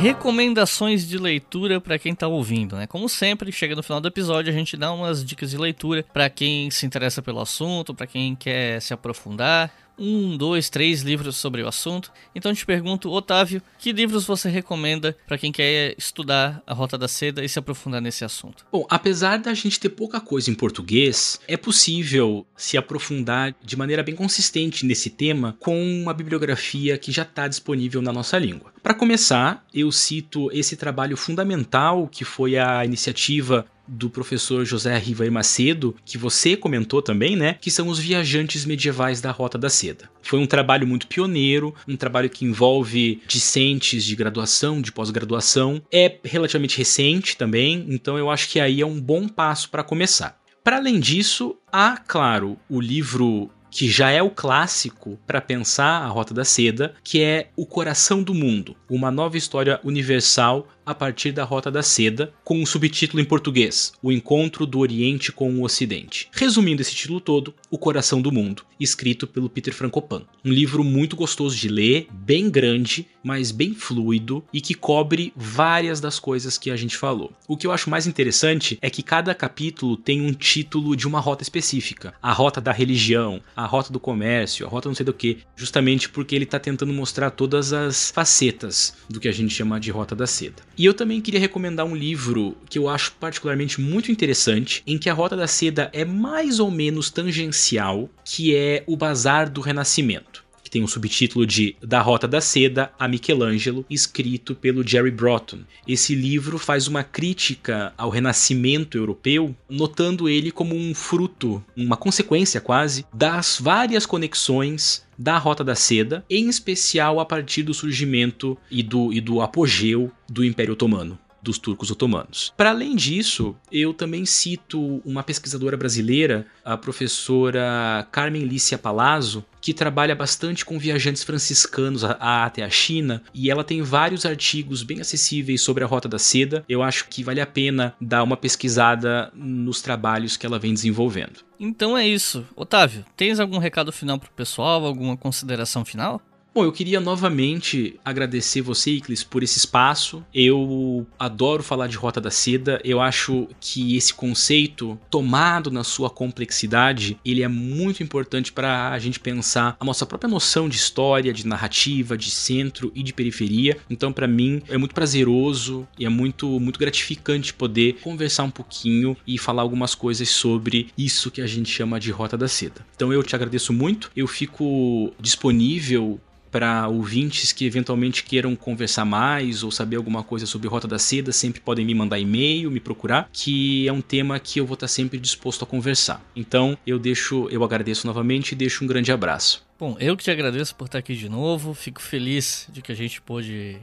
Recomendações de leitura para quem tá ouvindo, né? Como sempre, chega no final do episódio, a gente dá umas dicas de leitura para quem se interessa pelo assunto, para quem quer se aprofundar, um, dois, três livros sobre o assunto. Então te pergunto, Otávio, que livros você recomenda para quem quer estudar a Rota da Seda e se aprofundar nesse assunto? Bom, apesar da gente ter pouca coisa em português, é possível se aprofundar de maneira bem consistente nesse tema com uma bibliografia que já está disponível na nossa língua. Para começar, eu cito esse trabalho fundamental que foi a iniciativa do professor José Rivair Macedo, que você comentou também, né? Que são os viajantes medievais da Rota da Seda. Foi um trabalho muito pioneiro, um trabalho que envolve discentes de graduação, de pós-graduação. É relativamente recente também, então eu acho que aí é um bom passo para começar. Para além disso, há, claro, o livro que já é o clássico para pensar a Rota da Seda, que é O Coração do Mundo, uma nova história universal a partir da Rota da Seda, com um subtítulo em português: O Encontro do Oriente com o Ocidente. Resumindo esse título todo, O Coração do Mundo, escrito pelo Peter Frankopan. Um livro muito gostoso de ler, bem grande, mas bem fluido e que cobre várias das coisas que a gente falou. O que eu acho mais interessante é que cada capítulo tem um título de uma rota específica: a rota da religião, a rota do comércio, a rota não sei do que, justamente porque ele está tentando mostrar todas as facetas do que a gente chama de rota da seda. E eu também queria recomendar um livro que eu acho particularmente muito interessante, em que a Rota da Seda é mais ou menos tangencial, que é O Bazar do Renascimento que tem um subtítulo de Da Rota da Seda a Michelangelo, escrito pelo Jerry Broughton. Esse livro faz uma crítica ao renascimento europeu, notando ele como um fruto, uma consequência quase, das várias conexões da Rota da Seda, em especial a partir do surgimento e do, e do apogeu do Império Otomano dos turcos otomanos. Para além disso, eu também cito uma pesquisadora brasileira, a professora Carmen Lícia Palazzo, que trabalha bastante com viajantes franciscanos a, a, até a China e ela tem vários artigos bem acessíveis sobre a Rota da Seda. Eu acho que vale a pena dar uma pesquisada nos trabalhos que ela vem desenvolvendo. Então é isso. Otávio, tens algum recado final para o pessoal, alguma consideração final? Bom, eu queria novamente agradecer você, Iclis, por esse espaço. Eu adoro falar de Rota da Seda. Eu acho que esse conceito, tomado na sua complexidade, ele é muito importante para a gente pensar a nossa própria noção de história, de narrativa, de centro e de periferia. Então, para mim, é muito prazeroso e é muito, muito gratificante poder conversar um pouquinho e falar algumas coisas sobre isso que a gente chama de Rota da Seda. Então, eu te agradeço muito. Eu fico disponível para ouvintes que eventualmente queiram conversar mais ou saber alguma coisa sobre Rota da Seda, sempre podem me mandar e-mail, me procurar, que é um tema que eu vou estar sempre disposto a conversar. Então, eu deixo, eu agradeço novamente e deixo um grande abraço. Bom, eu que te agradeço por estar aqui de novo. Fico feliz de que a gente pôde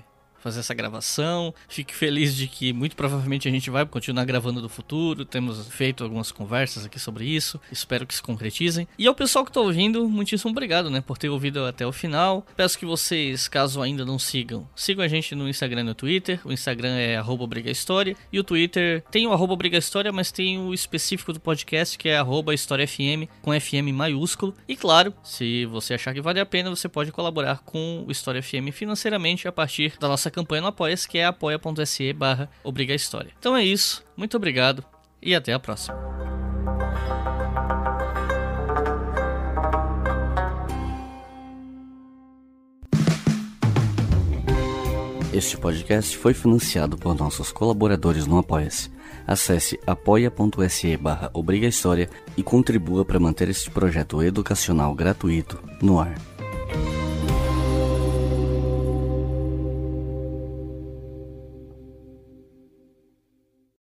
fazer essa gravação. Fique feliz de que muito provavelmente a gente vai continuar gravando no futuro. Temos feito algumas conversas aqui sobre isso. Espero que se concretizem. E ao pessoal que está ouvindo, muitíssimo obrigado, né, por ter ouvido até o final. Peço que vocês, caso ainda não sigam, sigam a gente no Instagram e no Twitter. O Instagram é @brigahistoria e o Twitter tem o @brigahistoria, mas tem o específico do podcast que é @historiafm com FM maiúsculo. E claro, se você achar que vale a pena, você pode colaborar com o História FM financeiramente a partir da nossa campanha no Apoia-se, que é apoia.se barra História. Então é isso, muito obrigado e até a próxima. Este podcast foi financiado por nossos colaboradores no Apoia-se. Acesse apoia.se barra e contribua para manter este projeto educacional gratuito no ar.